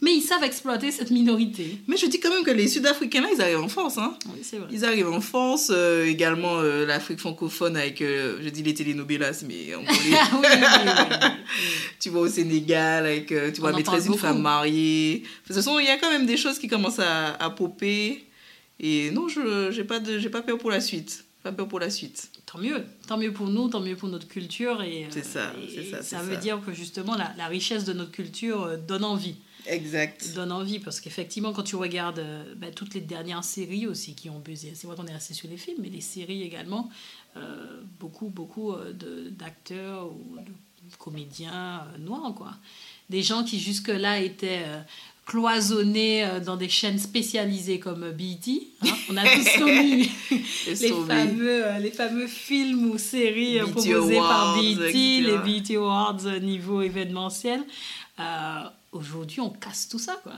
Speaker 1: mais ils savent exploiter cette minorité.
Speaker 2: Mais je dis quand même que les Sud-Africains, là, ils arrivent en France. Hein.
Speaker 1: Oui, c'est vrai.
Speaker 2: Ils arrivent en France, euh, également euh, l'Afrique francophone avec, euh, je dis les telenovelas, mais on oui, oui, oui, Tu vois au Sénégal, avec, tu vois, Maîtresse d'une femme mariée. De toute façon, il y a quand même des choses qui commencent à, à popper. Et non, je n'ai pas, de, pas peur pour la suite. Pas peur pour la suite.
Speaker 1: Tant mieux. Tant mieux pour nous, tant mieux pour notre culture.
Speaker 2: C'est ça, c'est ça.
Speaker 1: Ça veut dire que justement, la, la richesse de notre culture donne envie.
Speaker 2: Exact.
Speaker 1: Donne envie parce qu'effectivement, quand tu regardes euh, bah, toutes les dernières séries aussi qui ont buzzé, c'est vrai qu'on est resté sur les films, mais les séries également, euh, beaucoup, beaucoup euh, d'acteurs ou de comédiens noirs, quoi. Des gens qui jusque-là étaient cloisonnés dans des chaînes spécialisées comme BET. Hein. On a tous connu les, fameux, les fameux films ou séries proposés par BET, les BET Awards niveau événementiel. Aujourd'hui, on casse tout ça, quoi.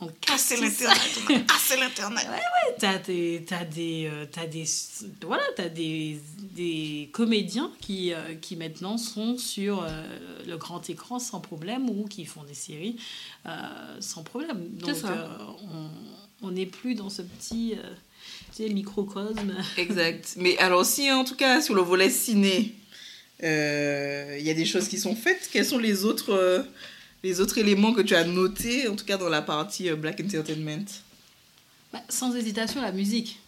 Speaker 2: On casse l'internet. Casser l'internet.
Speaker 1: ouais, ouais. T'as des, t'as des, euh, t'as des, voilà, t'as des, des comédiens qui, euh, qui maintenant sont sur euh, le grand écran sans problème ou qui font des séries sans problème. Donc, on n'est plus dans ce petit microcosme.
Speaker 2: Exact. Mais alors aussi, en tout cas, sur le volet ciné, il y a des choses qui sont faites. Quels sont les autres les autres éléments que tu as notés, en tout cas dans la partie euh, Black Entertainment
Speaker 1: bah, Sans hésitation, la musique.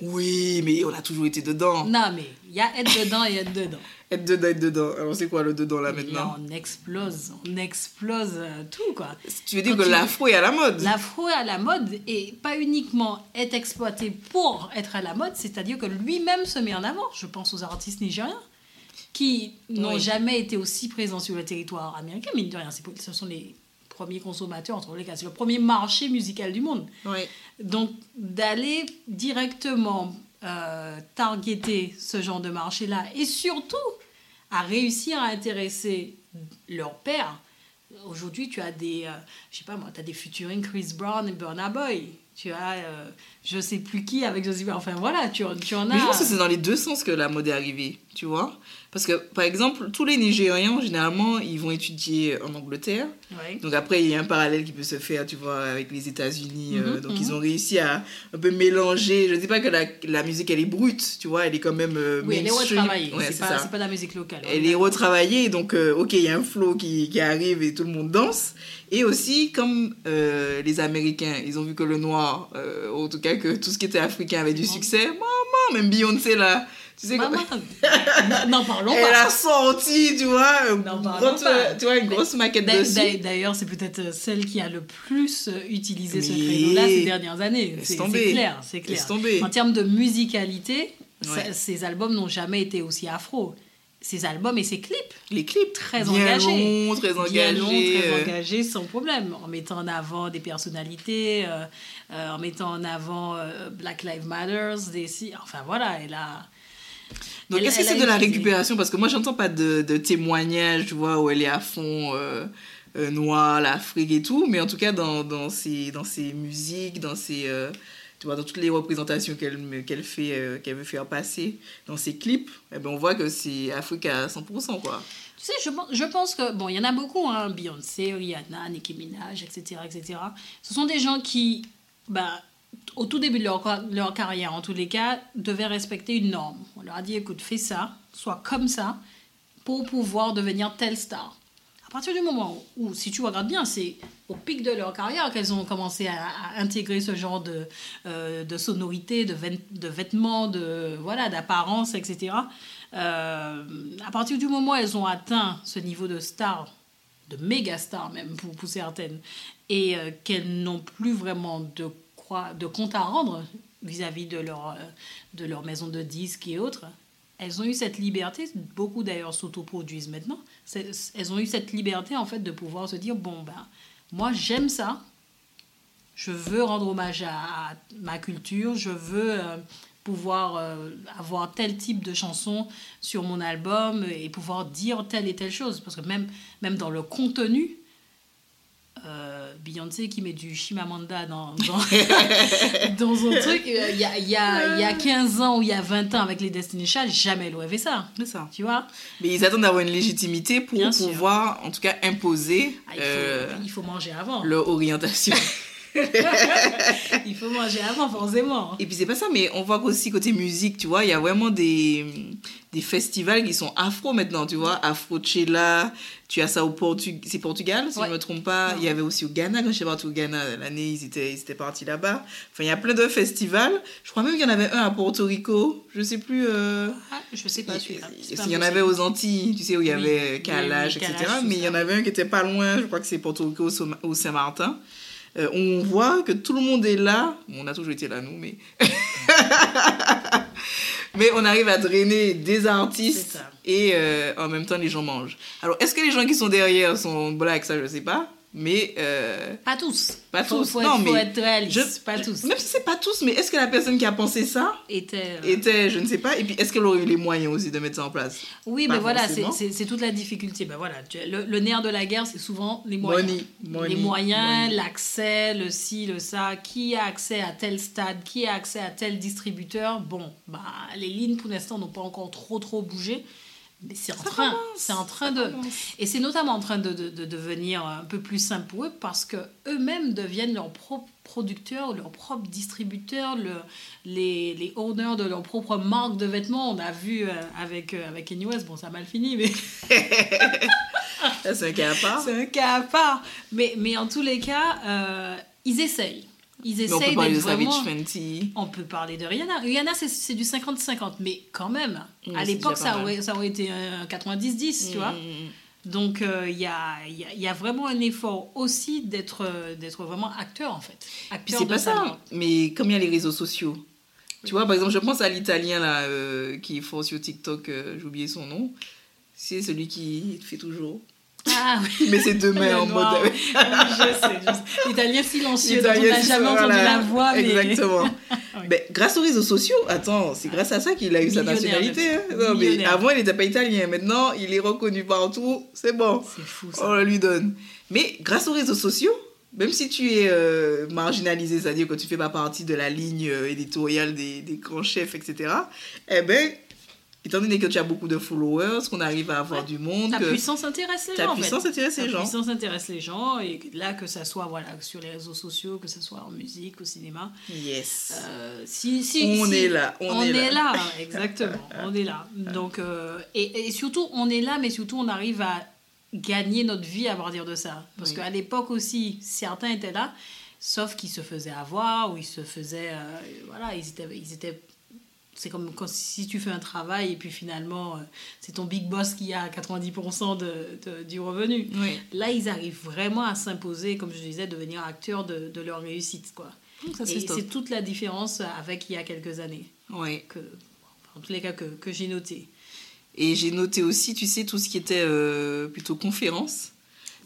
Speaker 2: Oui, mais on a toujours été dedans.
Speaker 1: Non, mais il y a être dedans et être dedans.
Speaker 2: être dedans, être dedans. Alors, c'est quoi le dedans là maintenant
Speaker 1: On explose, on explose euh, tout quoi.
Speaker 2: Tu veux dire que l'afro est à la mode
Speaker 1: L'afro est à la mode et pas uniquement être exploité pour être à la mode, c'est-à-dire que lui-même se met en avant. Je pense aux artistes nigériens qui n'ont jamais été aussi présents sur le territoire américain, mais de rien, ce sont les premiers consommateurs, entre les cas, c'est le premier marché musical du monde. Donc, d'aller directement euh, targeter ce genre de marché-là et surtout à réussir à intéresser leur père. Aujourd'hui, tu as des, euh, je sais pas moi, tu as des featuring Chris Brown et Burna Boy. Tu as, euh, je sais plus qui avec Josie. Enfin voilà, tu, tu en as.
Speaker 2: Mais je pense que c'est dans les deux sens que la mode est arrivée, tu vois. Parce que, par exemple, tous les Nigérians, généralement, ils vont étudier en Angleterre. Donc après, il y a un parallèle qui peut se faire, tu vois, avec les États-Unis. Euh, mhm, donc ils mhm. ont réussi à un peu mélanger. Je ne dis pas que la, la, musique, elle est brute, tu vois, elle est quand même. Euh,
Speaker 1: oui, elle est retravaillée. c'est pas, pas, de la musique locale.
Speaker 2: Elle est retravaillée, donc, euh, ok, il y a un flow qui, qui, arrive et tout le monde danse. Et aussi, comme les Américains, ils ont vu que le noir, en tout cas, que tout ce qui était africain avait du succès. Maman, même Beyoncé, là. Tu sais
Speaker 1: Maman, n'en parlons
Speaker 2: pas. Elle a sorti, tu vois, tu vois une grosse maquette dessus.
Speaker 1: D'ailleurs, c'est peut-être euh, celle qui a le plus euh, utilisé ce créneau-là ces dernières années. C'est clair, c'est clair. En termes de musicalité, ces albums n'ont jamais été aussi afro. Ces albums et ces clips.
Speaker 2: Les clips.
Speaker 1: Très engagés.
Speaker 2: Longs, très engagés.
Speaker 1: Bien très euh. engagés, sans problème. En mettant en avant des personnalités, en mettant en avant Black Lives Matter, des... enfin voilà, elle a
Speaker 2: donc, est-ce que c'est de la récupération? Parce que moi, j'entends pas de, de témoignages, tu vois, où elle est à fond euh, euh noire, l'Afrique et tout, mais en tout cas, dans, dans, ses, dans ses musiques, dans ses. Euh, tu vois, dans toutes les représentations qu'elle qu'elle fait, qu'elle veut faire passer dans ses clips, eh ben, on voit que c'est Afrique à 100%, quoi.
Speaker 1: Tu sais, je, je pense que, bon, il y en a beaucoup, hein, Beyoncé, Rihanna, Nicki Minaj, etc., etc. Ce sont des gens qui, bah, au tout début de leur, carrière, en tous les cas, devaient respecter une norme. On leur a dit, écoute, fais ça, sois comme ça, pour pouvoir devenir telle star. partir du moment où, si tu regardes bien, c'est au pic de leur carrière qu'elles ont commencé à, à intégrer ce genre de, euh, de sonorité, de, vêt- de vêtements, de voilà, d'apparence, etc. Euh, à partir du moment où elles ont atteint ce niveau de star, de méga star même pour, pour certaines, et euh, qu'elles n'ont plus vraiment de, de compte à rendre vis-à-vis de leur, euh, de leur maison de disques et autres, elles ont eu cette liberté, beaucoup d'ailleurs s'autoproduisent maintenant, elles ont eu cette liberté en fait de pouvoir se dire, bon ben, moi j'aime ça, je veux rendre hommage à, à ma culture, je veux euh, pouvoir euh, avoir tel type de chanson sur mon album et pouvoir dire telle et telle chose. Parce que même, même dans le contenu, euh, Beyoncé qui met du Chimamanda dans, dans, dans son truc, euh, il y, a, y, a, y a 15 ans ou il y a 20 ans avec les Destiny Child, jamais elle aurait fait ça.
Speaker 2: C'est ça.
Speaker 1: Tu vois?
Speaker 2: Mais ils attendent d'avoir une légitimité pour
Speaker 1: Bien sûr.
Speaker 2: pouvoir, en tout cas, imposer
Speaker 1: Ah, il, faut,
Speaker 2: euh,
Speaker 1: il faut manger avant.
Speaker 2: leur orientation.
Speaker 1: Il faut manger avant, forcément.
Speaker 2: Et puis c'est pas ça, mais on voit qu'aussi côté musique, tu vois, il y a vraiment des, des festivals qui sont afro maintenant, tu vois, Afrochella, tu as ça au Portugal, c'est Portugal, si
Speaker 1: Ouais.
Speaker 2: je me trompe pas. Il y avait aussi au Ghana, quand j'étais partie au Ghana, l'année, ils étaient, ils étaient partis là-bas. Enfin, il y a plein de festivals. Je crois même qu'il y en avait un à Porto Rico, je sais plus. euh,
Speaker 1: Ah, je sais pas pas
Speaker 2: il y en avait aux Antilles, tu sais, où il y
Speaker 1: Oui,
Speaker 2: avait
Speaker 1: oui, oui,
Speaker 2: etc. Mais il y en avait un qui était pas loin, je crois que c'est Porto Rico au Saint-Martin. Euh, on voit que tout le monde est là. Bon, on a toujours été là, nous, mais. mais on arrive à drainer des artistes et euh, en même temps les gens mangent. Alors, est-ce que les gens qui sont derrière sont black? Ça, je sais pas. Mais. euh,
Speaker 1: Pas tous.
Speaker 2: Pas
Speaker 1: Faut-
Speaker 2: tous,
Speaker 1: Faut,
Speaker 2: non,
Speaker 1: être, faut
Speaker 2: mais
Speaker 1: être réaliste.
Speaker 2: je-
Speaker 1: pas tous.
Speaker 2: Même si c'est pas tous, mais est-ce que la personne qui a pensé ça
Speaker 1: Était, euh,
Speaker 2: était, je ne sais pas, et puis est-ce qu'elle aurait eu les moyens aussi de mettre ça en place?
Speaker 1: Oui,
Speaker 2: Pas
Speaker 1: mais voilà, c'est toute la difficulté. Ben voilà, tu- le, le nerf de la guerre, c'est souvent les moyens.
Speaker 2: Money, money,
Speaker 1: les moyens, l'accès, le ci, le ça. Qui a accès à tel stade? Qui a accès à tel distributeur? Bon, bah, les lignes pour l'instant n'ont pas encore trop trop bougé. Mais c'est en train, c'est en train de... Et c'est notamment en train de, de, de devenir un peu plus simple pour eux parce que eux-mêmes deviennent leurs propres producteurs, leurs propres distributeurs, le- les, les owners de leur propre marque de vêtements. On a vu euh, avec, euh, avec Kanye West, bon ça a mal fini, mais
Speaker 2: c'est un cas à part.
Speaker 1: c'est un cas à part. Mais, mais en tous les cas, euh, ils essayent. Ils
Speaker 2: Mais on peut
Speaker 1: essayent
Speaker 2: parler de
Speaker 1: d'être vraiment...
Speaker 2: Savage Fenty.
Speaker 1: On peut parler de Rihanna. Rihanna, c'est- du 50-50, mais quand même, à l'époque, ça aurait, ça aurait été un 90-10, tu vois.
Speaker 2: Mm,
Speaker 1: Donc, euh, il y, a, y, a, y a vraiment un effort aussi d'être euh, d'être vraiment acteur, en fait. Acteur
Speaker 2: c'est pas ça, mais comme il y a les réseaux sociaux. Tu vois, par exemple, je pense à l'italien là, euh, qui est fort sur TikTok, euh, j'ai oublié son nom. C'est celui qui fait toujours.
Speaker 1: Ah oui.
Speaker 2: Met ses deux mains
Speaker 1: Le
Speaker 2: en mode.
Speaker 1: oui. Je sais, je sais. L'italien silencieux, dont on n'a jamais entendu la voix, mais...
Speaker 2: Exactement.
Speaker 1: Oui.
Speaker 2: Ben, grâce aux réseaux sociaux, attends, c'est grâce à ça qu'il a eu sa nationalité. hein. Non, mais avant, il n'était pas italien. Maintenant, il est reconnu partout. C'est bon.
Speaker 1: C'est fou, ça.
Speaker 2: On le lui donne. Mais grâce aux réseaux sociaux, même si tu es euh, marginalisé, c'est-à-dire que tu fais pas partie de la ligne euh, éditoriale des, des grands chefs, etc., eh ben, étant donné que tu as beaucoup de followers, qu'on arrive à avoir
Speaker 1: Ouais.
Speaker 2: du monde,
Speaker 1: Ta
Speaker 2: que
Speaker 1: puissance intéresse les
Speaker 2: ta
Speaker 1: gens, en
Speaker 2: puissance
Speaker 1: fait.
Speaker 2: intéresse les
Speaker 1: Ta
Speaker 2: gens.
Speaker 1: puissance intéresse les gens, et là, que ça soit voilà, sur les réseaux sociaux, que ça soit en musique, au cinéma,
Speaker 2: Yes.
Speaker 1: Euh, si, si,
Speaker 2: on
Speaker 1: si-
Speaker 2: est là, on, est, là.
Speaker 1: exactement. on est là. Donc, euh, et, et surtout, on est là, mais surtout, on arrive à gagner notre vie à partir de ça. Parce
Speaker 2: Oui.
Speaker 1: qu'à l'époque aussi, certains étaient là, sauf qu'ils se faisaient avoir ou ils se faisaient. euh, voilà, ils étaient. Ils étaient c'est comme quand, si tu fais un travail et puis finalement, euh, c'est ton big boss qui a 90% de, de- du revenu.
Speaker 2: Oui.
Speaker 1: Là, ils arrivent vraiment à s'imposer, comme je disais, devenir acteurs de, de leur réussite. Quoi.
Speaker 2: Ça, c'est
Speaker 1: Et c'est toute la différence avec il y a quelques années, que, en tous les cas que, que j'ai noté.
Speaker 2: Et j'ai noté aussi, tu sais, tout ce qui était euh, plutôt conférence.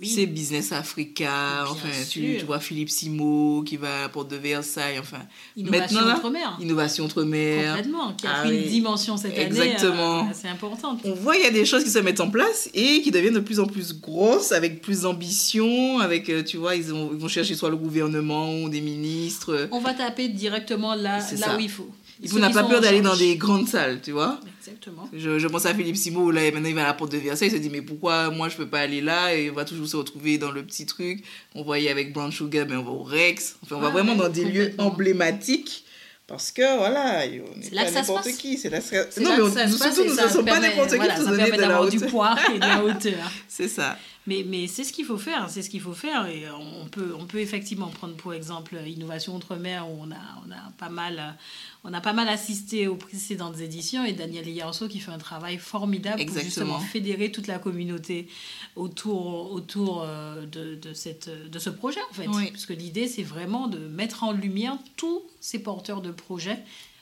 Speaker 1: Oui.
Speaker 2: C'est Business Africa,
Speaker 1: Bien
Speaker 2: enfin, tu, vois Philippe Simo qui va à la porte de Versailles, enfin.
Speaker 1: Innovation outre-mer,
Speaker 2: Innovation Outre-mer.
Speaker 1: complètement, qui a
Speaker 2: Ah
Speaker 1: pris
Speaker 2: oui.
Speaker 1: une dimension cette
Speaker 2: Exactement.
Speaker 1: année euh, assez importante.
Speaker 2: On voit il y a des choses qui se mettent en place et qui deviennent de plus en plus grosses, avec plus d'ambition, avec, euh, tu vois, ils, ont- ils vont chercher soit le gouvernement ou des ministres.
Speaker 1: On va taper directement là,
Speaker 2: C'est
Speaker 1: là
Speaker 2: ça.
Speaker 1: où il faut.
Speaker 2: Il
Speaker 1: Ceux
Speaker 2: n'a pas peur d'aller dans des grandes salles, tu vois.
Speaker 1: Exactement.
Speaker 2: Je, je pense à Philippe Simo, là, et maintenant il va à la porte de Versailles, il se dit, mais pourquoi moi je peux pas aller là? Et on va toujours se retrouver dans le petit truc. On voyait avec Brown Sugar, mais on va au Rex. Enfin, on va
Speaker 1: Ah,
Speaker 2: vraiment dans des lieux emblématiques. Parce que voilà, on n'est
Speaker 1: C'est là
Speaker 2: pas n'importe qui. C'est là, non, mais
Speaker 1: que
Speaker 2: on,
Speaker 1: ça
Speaker 2: nous,
Speaker 1: se passe
Speaker 2: surtout,
Speaker 1: et
Speaker 2: nous
Speaker 1: ça
Speaker 2: ne sommes pas n'importe qui
Speaker 1: voilà,
Speaker 2: pour donner de la
Speaker 1: d'avoir du
Speaker 2: hauteur.
Speaker 1: poids et de la hauteur.
Speaker 2: C'est ça.
Speaker 1: Mais, mais c'est ce qu'il faut faire, c'est ce qu'il faut faire. Et on peut, on peut effectivement prendre pour exemple Innovation Outre-mer, où on a, on, a pas mal, on a pas mal assisté aux précédentes éditions, et Daniel Yarso qui fait un travail formidable pour justement fédérer toute la communauté autour, autour euh, de, de, cette, de ce projet, en fait. Parce que l'idée, c'est vraiment de mettre en lumière tous ces porteurs de projets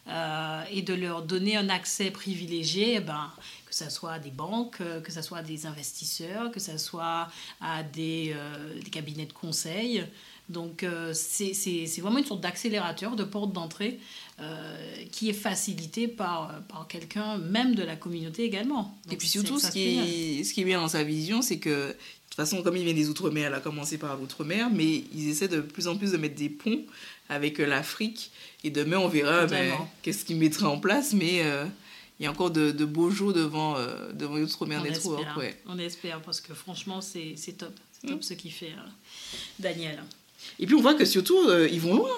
Speaker 1: euh, et de leur donner un accès privilégié, eh ben, que ce soit à des banques, euh, que ce soit à des investisseurs, que ce soit à des, euh, des cabinets de conseil. Donc c'est vraiment une sorte d'accélérateur, de porte d'entrée qui est facilité par, par quelqu'un même de la communauté également.
Speaker 2: et puis surtout, ce qui, est, ce qui est bien dans sa vision, c'est que de toute façon, comme il vient des Outre-mer, elle a commencé par l'Outre-mer, mais ils essaient de plus en plus de mettre des ponts avec l'Afrique et demain, on verra ben, qu'est-ce qu'il mettra en place, mais euh, il y a encore de, beaux jours devant, euh, devant Outre-mer
Speaker 1: Network. Ouais. On espère, parce que franchement, c'est top. C'est top mm. ce qu'il fait euh, Daniel.
Speaker 2: Et puis on voit que surtout, ils vont loin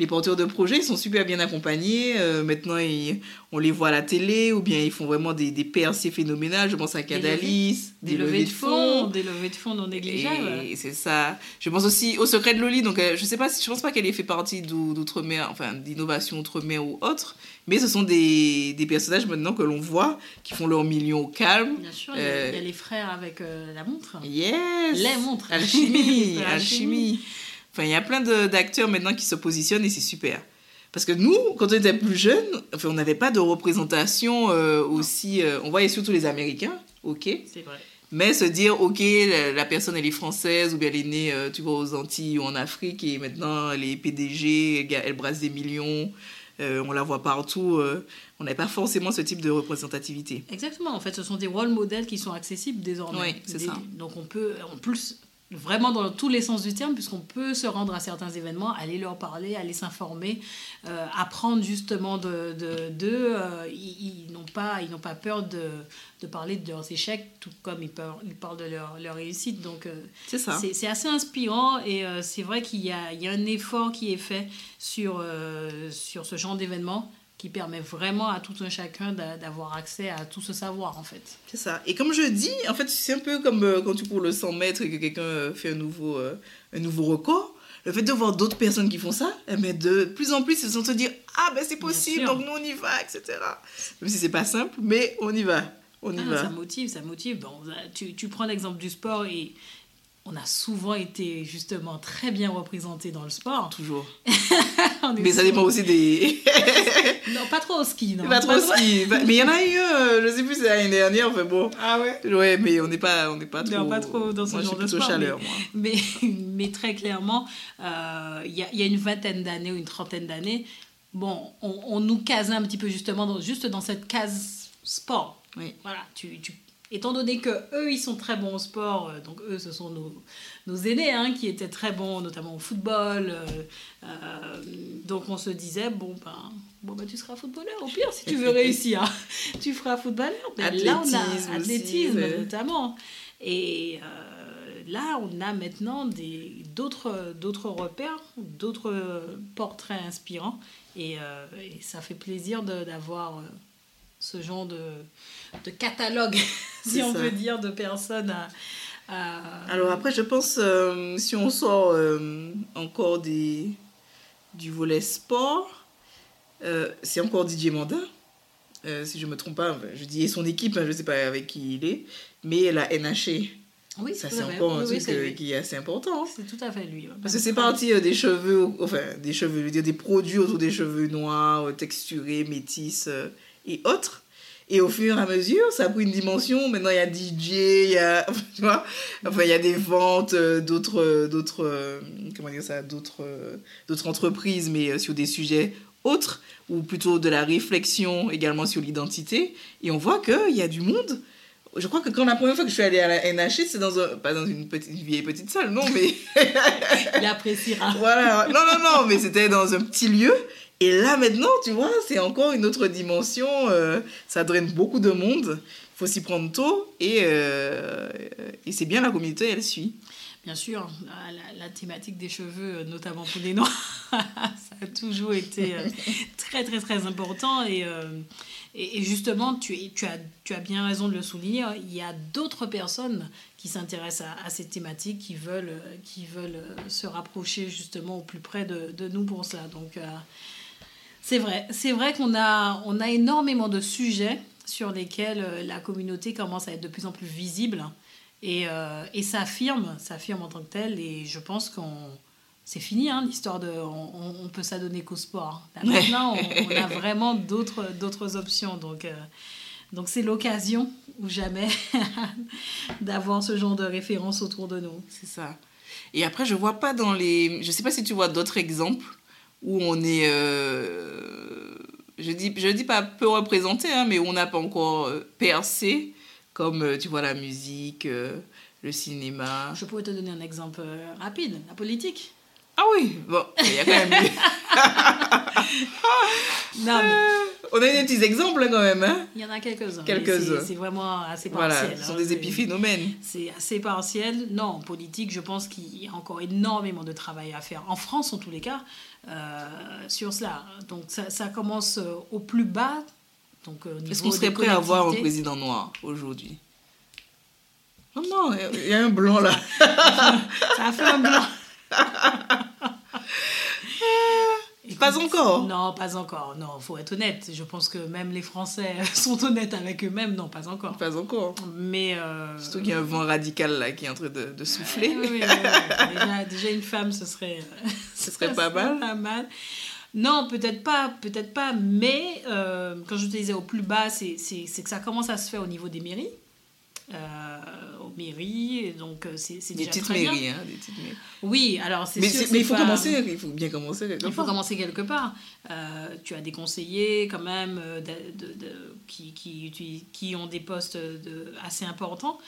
Speaker 2: les porteurs de projets sont super bien accompagnés. Euh, maintenant, on les voit à la télé ou bien ils font vraiment des, des percées phénoménales. Je pense à Cadalis,
Speaker 1: des, levées, de fonds. Des levées de fonds non négligeables.
Speaker 2: Et c'est ça. Je pense aussi au secret de Loli. Donc, euh, je sais pas, je pense pas qu'elle ait fait partie d'outre-mer, enfin, d'innovation outre-mer ou autre. Mais ce sont des, des personnages maintenant que l'on voit qui font leur million au calme.
Speaker 1: Bien sûr, il y, a euh, les frères avec la montre.
Speaker 2: Yes!
Speaker 1: Les montres.
Speaker 2: Alchimie, alchimie. Enfin, il y a plein d'acteurs maintenant qui se positionnent et c'est super. Parce que nous, quand on était plus jeunes, enfin, on n'avait pas de représentation euh, aussi. Euh, on voyait surtout les Américains, ok.
Speaker 1: C'est vrai.
Speaker 2: Mais se dire, ok, la, personne elle est française ou bien elle est née, euh, tu vois, aux Antilles ou en Afrique et maintenant elle est PDG, elle brasse des millions, on la voit partout. on n'avait pas forcément ce type de représentativité.
Speaker 1: Exactement. En fait, ce sont des rôles modèles qui sont accessibles désormais.
Speaker 2: Oui, c'est ça.
Speaker 1: Donc on peut, en plus, vraiment dans tous les sens du terme, puisqu'on peut se rendre à certains événements, aller leur parler, aller s'informer, euh, apprendre justement de d'eux. Euh, ils, n'ont pas, ils n'ont pas peur de, de, parler de leurs échecs, tout comme ils, parlent, ils parlent de leur, leur réussite. Donc, euh,
Speaker 2: c'est
Speaker 1: assez inspirant et c'est vrai qu'il y y a un effort qui est fait sur, sur ce genre d'événement qui permet vraiment à tout un chacun d'avoir accès à tout ce savoir, en fait.
Speaker 2: C'est ça. Et comme je dis, en fait, c'est un peu comme euh, quand tu cours le 100 mètres et que quelqu'un euh, fait un nouveau, euh, un nouveau record. Le fait de voir d'autres personnes qui font ça, mais de plus en plus, ils vont se dire Ah, ben c'est possible, donc nous on y va, etc. Même si c'est pas simple, mais on y va. On y ah, va.
Speaker 1: Ça motive, ça motive. Bon, tu, tu prends l'exemple du sport et on a souvent été justement très bien représentés dans le sport.
Speaker 2: Toujours. mais ça dépend aussi des.
Speaker 1: non, pas trop au ski, non.
Speaker 2: Pas trop au ski. mais il y en a eu, euh, je sais plus, c'est l'année dernière, enfin bon.
Speaker 1: Ah ouais
Speaker 2: Ouais, mais on n'est pas, on pas trop.
Speaker 1: Non, pas trop dans ce genre de sport.
Speaker 2: chaleur,
Speaker 1: mais, moi. Mais, mais, très clairement, euh, il y, a, y, a, une vingtaine d'années ou une trentaine d'années, bon, on, on, nous casait un petit peu justement, dans, juste dans cette case sport.
Speaker 2: Oui.
Speaker 1: Voilà, tu, tu étant donné que eux ils sont très bons au sport, euh, donc eux ce sont nos, nos aînés hein, qui étaient très bons notamment au football, euh, euh, donc on se disait bon ben bon ben tu seras footballeur au pire si tu veux réussir, tu feras footballeur.
Speaker 2: Mais là on a
Speaker 1: athlétisme notamment et là on a maintenant des d'autres d'autres repères, d'autres portraits inspirants et, et, ça fait plaisir d'avoir ce genre de, de catalogue, si on peut dire, de personnes à,
Speaker 2: Alors après, je pense, euh, si on sort euh, encore des, du volet sport, euh, c'est encore Didier Mandin. si je ne me trompe pas, je dis son équipe, hein, je ne sais pas avec qui il est, mais la NHE.
Speaker 1: Oui,
Speaker 2: ça c'est encore un truc qui est assez important.
Speaker 1: C'est tout à fait lui.
Speaker 2: Parce que c'est parti des cheveux, enfin des cheveux, je veux dire des produits autour des cheveux noirs, texturés, métis et autres. Et au fur et à mesure, ça a pris une dimension. Maintenant, il y a DJ, il y a, tu vois, enfin, il y a des ventes euh, d'autres, euh, d'autres, euh, comment dire ça, d'autres, d'autres entreprises, mais sur des sujets autres, ou plutôt de la réflexion également sur l'identité. Et on voit qu'il y a du monde. Je crois que quand la première fois que je suis allée à la NHS, c'est dans un, pas dans une petite, vieille petite salle, non, mais.
Speaker 1: il appréciera.
Speaker 2: Voilà. Non, non, non, mais c'était dans un petit lieu. Et là, maintenant, tu vois, c'est encore une autre dimension. Euh, ça draine beaucoup de monde. Il faut s'y prendre tôt. Et, euh, c'est bien, la communauté, elle suit.
Speaker 1: Bien sûr, la, thématique des cheveux, notamment pour les noirs, ça a toujours été euh, très, très, très important. Et, justement, tu, as, bien raison de le souligner, il y a d'autres personnes qui s'intéressent à, ces thématiques, qui veulent, qui veulent se rapprocher justement au plus près de, nous pour ça. Donc, euh, c'est vrai, c'est vrai qu'on a, on a énormément de sujets sur lesquels euh, la communauté commence à être de plus en plus visible et, euh, et s'affirme, s'affirme en tant que telle. Et je pense qu'on c'est fini hein, l'histoire de on, on, peut s'adonner qu'au sport. maintenant, on, a vraiment d'autres d'autres options. Donc euh, donc c'est l'occasion ou jamais d'avoir ce genre de référence autour de nous.
Speaker 2: C'est ça. Et après, je vois pas dans les. Je sais pas si tu vois d'autres exemples où on est. Euh, je dis je dis pas peu représenté, hein, mais où on n'a pas encore euh, percé, comme tu vois la musique, le cinéma.
Speaker 1: Je pourrais te donner un exemple rapide la politique.
Speaker 2: Ah oui, bon, il y a quand même eu. non, mais... On a des petits exemples quand même. Hein
Speaker 1: il y en a quelques-uns.
Speaker 2: Quelques-uns.
Speaker 1: C'est vraiment assez partiel.
Speaker 2: Voilà, ce sont des hein, épiphénomènes.
Speaker 1: C'est assez partiel. Non, en politique, je pense qu'il y a encore énormément de travail à faire. En France, en tous les cas, euh, sur cela. Donc ça, ça commence euh, au plus bas.
Speaker 2: Euh, Est-ce qu'on serait prêt à avoir un président noir aujourd'hui? Non, non, il y a un blanc là.
Speaker 1: ça a fait un blanc.
Speaker 2: Pas encore.
Speaker 1: Non, pas encore. Non, faut être honnête. Je pense que même les Français sont honnêtes avec eux-mêmes. Non, pas encore.
Speaker 2: Pas encore.
Speaker 1: Mais euh...
Speaker 2: surtout qu'il y a un vent radical là qui est en train de, de souffler.
Speaker 1: oui, déjà, déjà, une femme, ce serait.
Speaker 2: ce serait pas mal.
Speaker 1: Pas mal. Non, peut-être pas, peut-être pas. Mais euh, quand je te disais au plus bas, c'est que ça commence à se faire au niveau des mairies. Euh, mairies. Donc, euh, c'est,
Speaker 2: des, petites mairies, hein, des petites mairies.
Speaker 1: Oui, alors c'est
Speaker 2: mais,
Speaker 1: sûr.
Speaker 2: Mais il faut commencer, il faut bien commencer
Speaker 1: quelque part. Il faut commencer quelque part. Euh, tu as des conseillers quand même de, de, qui, qui, qui, ont des postes assez importants.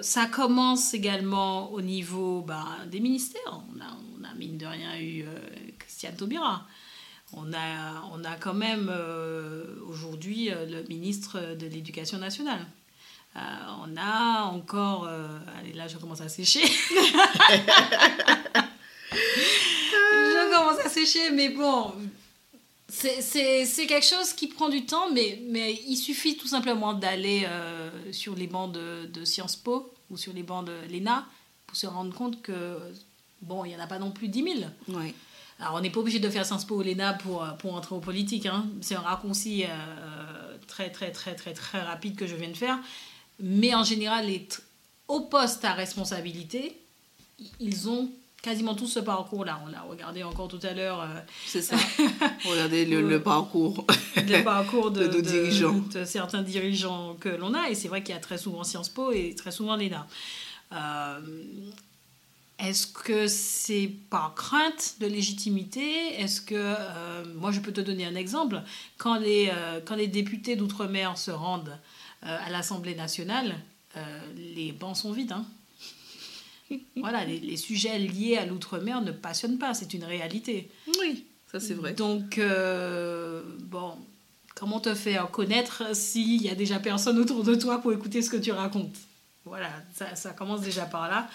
Speaker 1: ça commence également au niveau bah, des ministères. On a, on a, mine de rien eu Christiane Taubira. On a, on a quand même aujourd'hui le ministre de l'Éducation nationale. Euh, on a encore... Euh, allez, là, je commence à sécher. je commence à sécher, mais bon, c'est quelque chose qui prend du temps, mais, mais il suffit tout simplement d'aller euh, sur les bancs de, de, Sciences Po ou sur les bancs de l'ENA pour se rendre compte que, bon, il n'y en a pas non plus 10 000.
Speaker 2: Ouais.
Speaker 1: Alors, on n'est pas obligé de faire Sciences Po ou l'ENA pour, pour entrer en politique. Hein. C'est un raccourci très, très, très, très, très rapide que je viens de faire. Mais en général, les au poste à responsabilité, ils ont quasiment tout ce parcours-là. On l'a regardé encore tout à l'heure. Euh,
Speaker 2: C'est ça. Regardez le, le, parcours.
Speaker 1: le parcours de,
Speaker 2: de, dirigeants.
Speaker 1: De, certains dirigeants que l'on a. Et c'est vrai qu'il y a très souvent Sciences Po et très souvent l'ENA. Euh, Est-ce que c'est par crainte de légitimité? Est-ce que, euh, moi je peux te donner un exemple, quand les, quand les députés d'outre-mer se rendent à l'Assemblée nationale, euh, les bancs sont vides. Hein. voilà, les, sujets liés à l'outre-mer ne passionnent pas, c'est une réalité.
Speaker 2: Oui, ça c'est vrai.
Speaker 1: Donc, euh, bon, comment te faire connaître s'il y a déjà personne autour de toi pour écouter ce que tu racontes? Voilà, ça, ça commence déjà par là.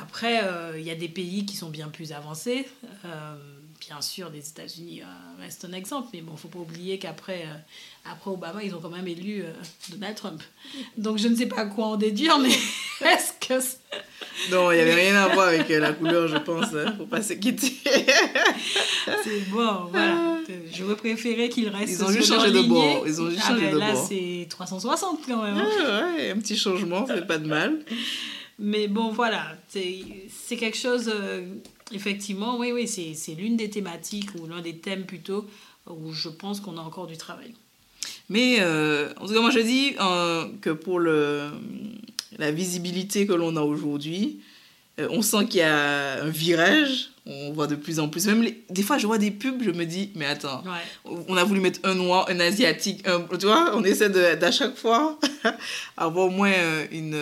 Speaker 1: Après, il y a des pays qui sont bien plus avancés bien sûr, les États-Unis euh, restent un exemple, mais bon, faut pas oublier qu'après euh, après Obama, ils ont quand même élu euh, Donald Trump. Donc je ne sais pas quoi en déduire, mais est-ce que
Speaker 2: non, il n'y avait rien à voir avec la couleur, je pense. Hein. Faut pas se quitter.
Speaker 1: c'est bon, voilà. J'aurais préféré qu'il reste.
Speaker 2: Ils ont juste changé de bord. Ils ont juste
Speaker 1: ah
Speaker 2: changé
Speaker 1: ben
Speaker 2: de
Speaker 1: là,
Speaker 2: bord.
Speaker 1: c'est 360 quand même.
Speaker 2: Ah, ouais, un petit changement, c'est pas de mal.
Speaker 1: Mais bon, voilà, c'est quelque chose Effectivement, oui, oui, c'est l'une des thématiques ou l'un des thèmes plutôt où je pense qu'on a encore du travail.
Speaker 2: Mais euh, en tout cas, moi je dis euh, que pour le, la visibilité que l'on a aujourd'hui, euh, on sent qu'il y a un virage. On voit de plus en plus. Même des fois, je vois des pubs, je me dis, mais attends, on a voulu mettre un noir, un asiatique, un, tu vois, on essaie d'à chaque fois avoir au moins une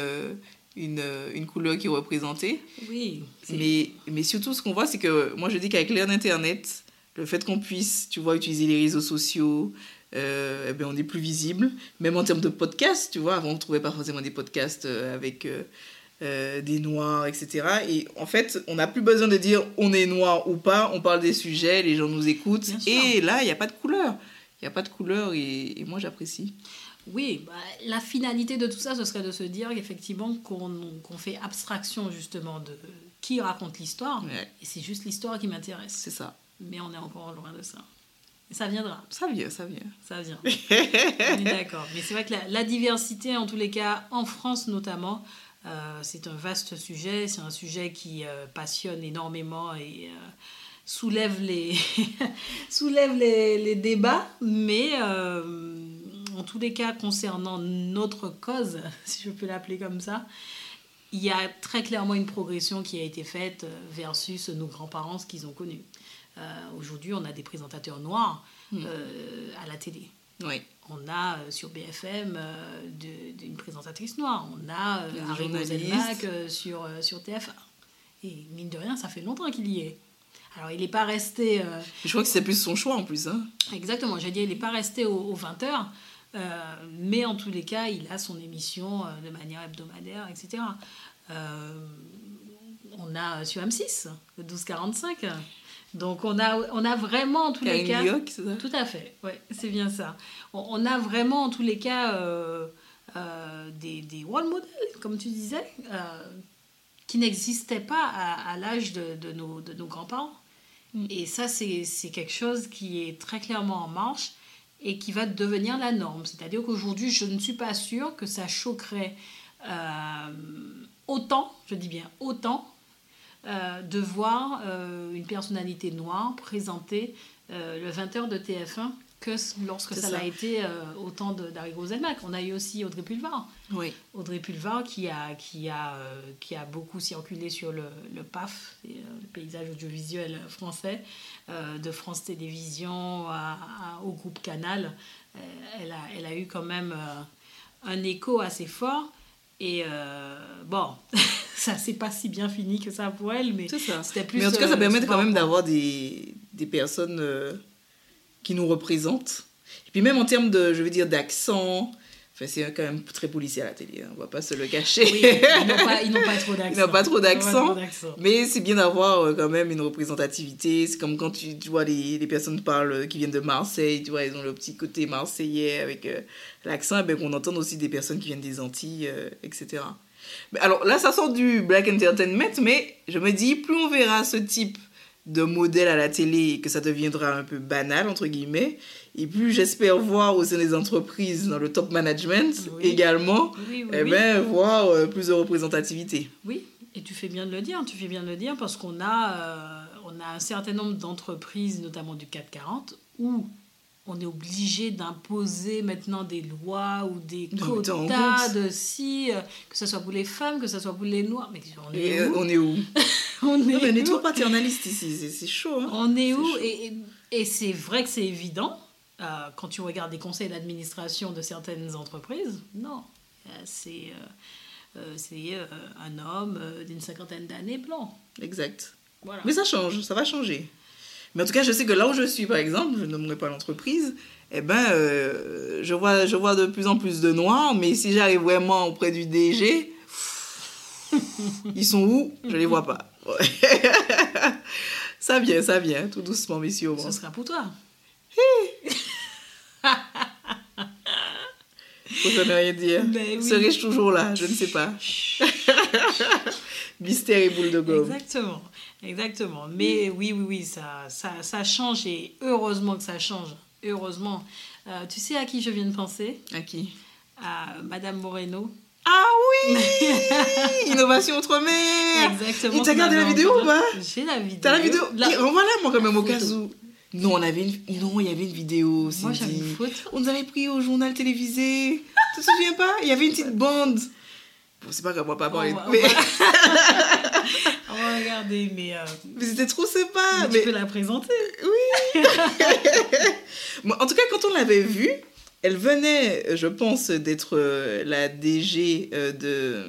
Speaker 2: une, une couleur qui est représentée.
Speaker 1: Oui.
Speaker 2: Mais, mais surtout, ce qu'on voit, c'est que moi, je dis qu'avec l'ère d'Internet, le fait qu'on puisse, tu vois, utiliser les réseaux sociaux, euh, eh ben, on est plus visible. Même en termes de podcasts, tu vois, avant, on ne trouvait pas forcément des podcasts euh, avec euh, des noirs, etc. Et en fait, on n'a plus besoin de dire on est noir ou pas, on parle des sujets, les gens nous écoutent. Et là, il n'y a pas de couleur. Il n'y a pas de couleur et, et moi j'apprécie.
Speaker 1: Oui, bah, la finalité de tout ça, ce serait de se dire qu'effectivement, qu'on fait abstraction justement de qui raconte l'histoire.
Speaker 2: Ouais,
Speaker 1: Et c'est juste l'histoire qui m'intéresse.
Speaker 2: c'est ça.
Speaker 1: Mais on est encore loin de ça. Et ça viendra,
Speaker 2: Ça vient, ça vient.
Speaker 1: ça vient. on est d'accord. Mais c'est vrai que la, la diversité, en tous les cas, en France notamment, euh, c'est un vaste sujet. C'est un sujet qui euh, passionne énormément et euh, soulève les, soulève les, les débats. Mais euh, en tous les cas, concernant notre cause, si je peux l'appeler comme ça, il y a très clairement une progression qui a été faite euh, versus nos grands-parents, ce qu'ils ont connu. Euh, Aujourd'hui, on a des présentateurs noirs
Speaker 2: Mm.
Speaker 1: euh, à la télé.
Speaker 2: Oui,
Speaker 1: On a euh, sur BFM de- une présentatrice noire. On a Harry sur, sur TF1. Et mine de rien, ça fait longtemps qu'il y est. Alors, il n'est pas resté...
Speaker 2: je crois que c'est plus son choix en plus. Hein.
Speaker 1: Exactement, j'ai dit, il n'est pas resté aux, 20h, mais en tous les cas, il a son émission euh, de manière hebdomadaire, etc. Euh, on a sur M6, le 1245. Donc on a, on a vraiment en tous les cas...
Speaker 2: Lioc, ça?
Speaker 1: Tout à fait, ouais, c'est bien ça. On, on a vraiment en tous les cas euh, euh, des, des role models, comme tu disais, euh, qui n'existaient pas à, à l'âge de, de nos, de nos grands-parents.
Speaker 2: Mm.
Speaker 1: Et ça, c'est quelque chose qui est très clairement en marche et qui va devenir la norme. C'est-à-dire qu'aujourd'hui, je ne suis pas sûre que ça choquerait euh, autant, je dis bien autant, euh, de voir euh, une personnalité noire présenter le 20h de TF1 que lorsque ça l'a été euh, au temps d'Harry Roselmack. On a eu aussi Audrey Pulvar.
Speaker 2: Oui,
Speaker 1: Audrey Pulvar qui a, qui a, euh, qui a beaucoup circulé sur le, le PAF, euh, le paysage audiovisuel français, euh, de France Télévisions à- à- au groupe Canal. Elle, a, elle a eu quand même un écho assez fort. Et bon, ça s'est pas si bien fini que ça pour elle, mais c'était plus.
Speaker 2: Mais en tout cas, ça permet quand même d'avoir des, des personnes qui nous représentent. Et puis même en termes de, je veux dire, d'accent, enfin, c'est quand même très policier à la télé, hein, on va pas se le cacher.
Speaker 1: Oui, ils n'ont pas, trop d'accent.
Speaker 2: Ils n'ont pas trop d'accent. Mais c'est bien d'avoir euh, quand même une représentativité. C'est comme quand tu, tu vois les, les personnes parlent euh, qui viennent de Marseille, tu vois, ils ont le petit côté marseillais avec euh, l'accent, et ben qu'on entende aussi des personnes qui viennent des Antilles, euh, etc. Alors là, ça sort du Black Entertainment, mais je me dis, plus on verra ce type de modèle à la télé et que ça deviendra un peu banal, entre guillemets, et plus j'espère voir au sein des entreprises, dans le top management
Speaker 1: Oui.
Speaker 2: également,
Speaker 1: Oui, oui,
Speaker 2: eh ben, voir euh, plus de représentativité.
Speaker 1: Oui, et tu fais bien de le dire, tu fais bien de le dire parce qu'on a, euh, on a un certain nombre d'entreprises, notamment du 440, où on est obligé d'imposer maintenant des lois ou des
Speaker 2: Non,
Speaker 1: quotas de si, euh, que ce soit pour les femmes, que ce soit pour les noirs. Mais on est
Speaker 2: Et, euh,
Speaker 1: où
Speaker 2: on est où
Speaker 1: On
Speaker 2: Non, mais on est trop paternaliste ici, c'est- chaud. Hein.
Speaker 1: On est où
Speaker 2: chaud.
Speaker 1: Et, c'est vrai que c'est évident euh, quand tu regardes les conseils d'administration de certaines entreprises. Non, c'est un homme d'une cinquantaine d'années blanc.
Speaker 2: Exact.
Speaker 1: Voilà.
Speaker 2: Mais ça change, ça va changer. Mais en tout cas, je sais que là où je suis, par exemple, je ne nommerai pas l'entreprise, eh ben, euh, je, vois, je vois de plus en plus de noirs, mais si j'arrive vraiment auprès du DG, ils sont où? Je les vois pas. Ça vient, ça vient, tout doucement, mais sûrement.
Speaker 1: Ce sera pour toi.
Speaker 2: Faut ne rien dire.
Speaker 1: Ben oui.
Speaker 2: Serais-je toujours là? Je ne sais pas. Mystère et boule de gomme.
Speaker 1: Exactement, exactement. Mais oui, oui, oui, ça, ça, ça change et heureusement que ça change. Heureusement. Euh, tu sais à qui je viens de penser?
Speaker 2: À qui?
Speaker 1: À Madame Moreno.
Speaker 2: Ah oui Innovation Outre-mer
Speaker 1: Exactement.
Speaker 2: Et t'as
Speaker 1: qui
Speaker 2: gardé la vidéo ou pas?
Speaker 1: J'ai la vidéo.
Speaker 2: T'as la vidéo
Speaker 1: La-
Speaker 2: Renvoie-la moi quand même au cas où. Non, on avait une... non, il y avait une vidéo.
Speaker 1: Moi, j'avais une photo.
Speaker 2: On nous avait pris au journal télévisé. tu te souviens pas? Il y avait une petite bande. Bon, c'est pas grave, on va pas parler. Mais
Speaker 1: regarder, mais, euh,
Speaker 2: mais c'était trop sympa.
Speaker 1: mais
Speaker 2: mais-
Speaker 1: tu peux la présenter.
Speaker 2: Bon, en tout cas, quand on l'avait vue, elle venait, je pense, d'être euh, la DG euh, de.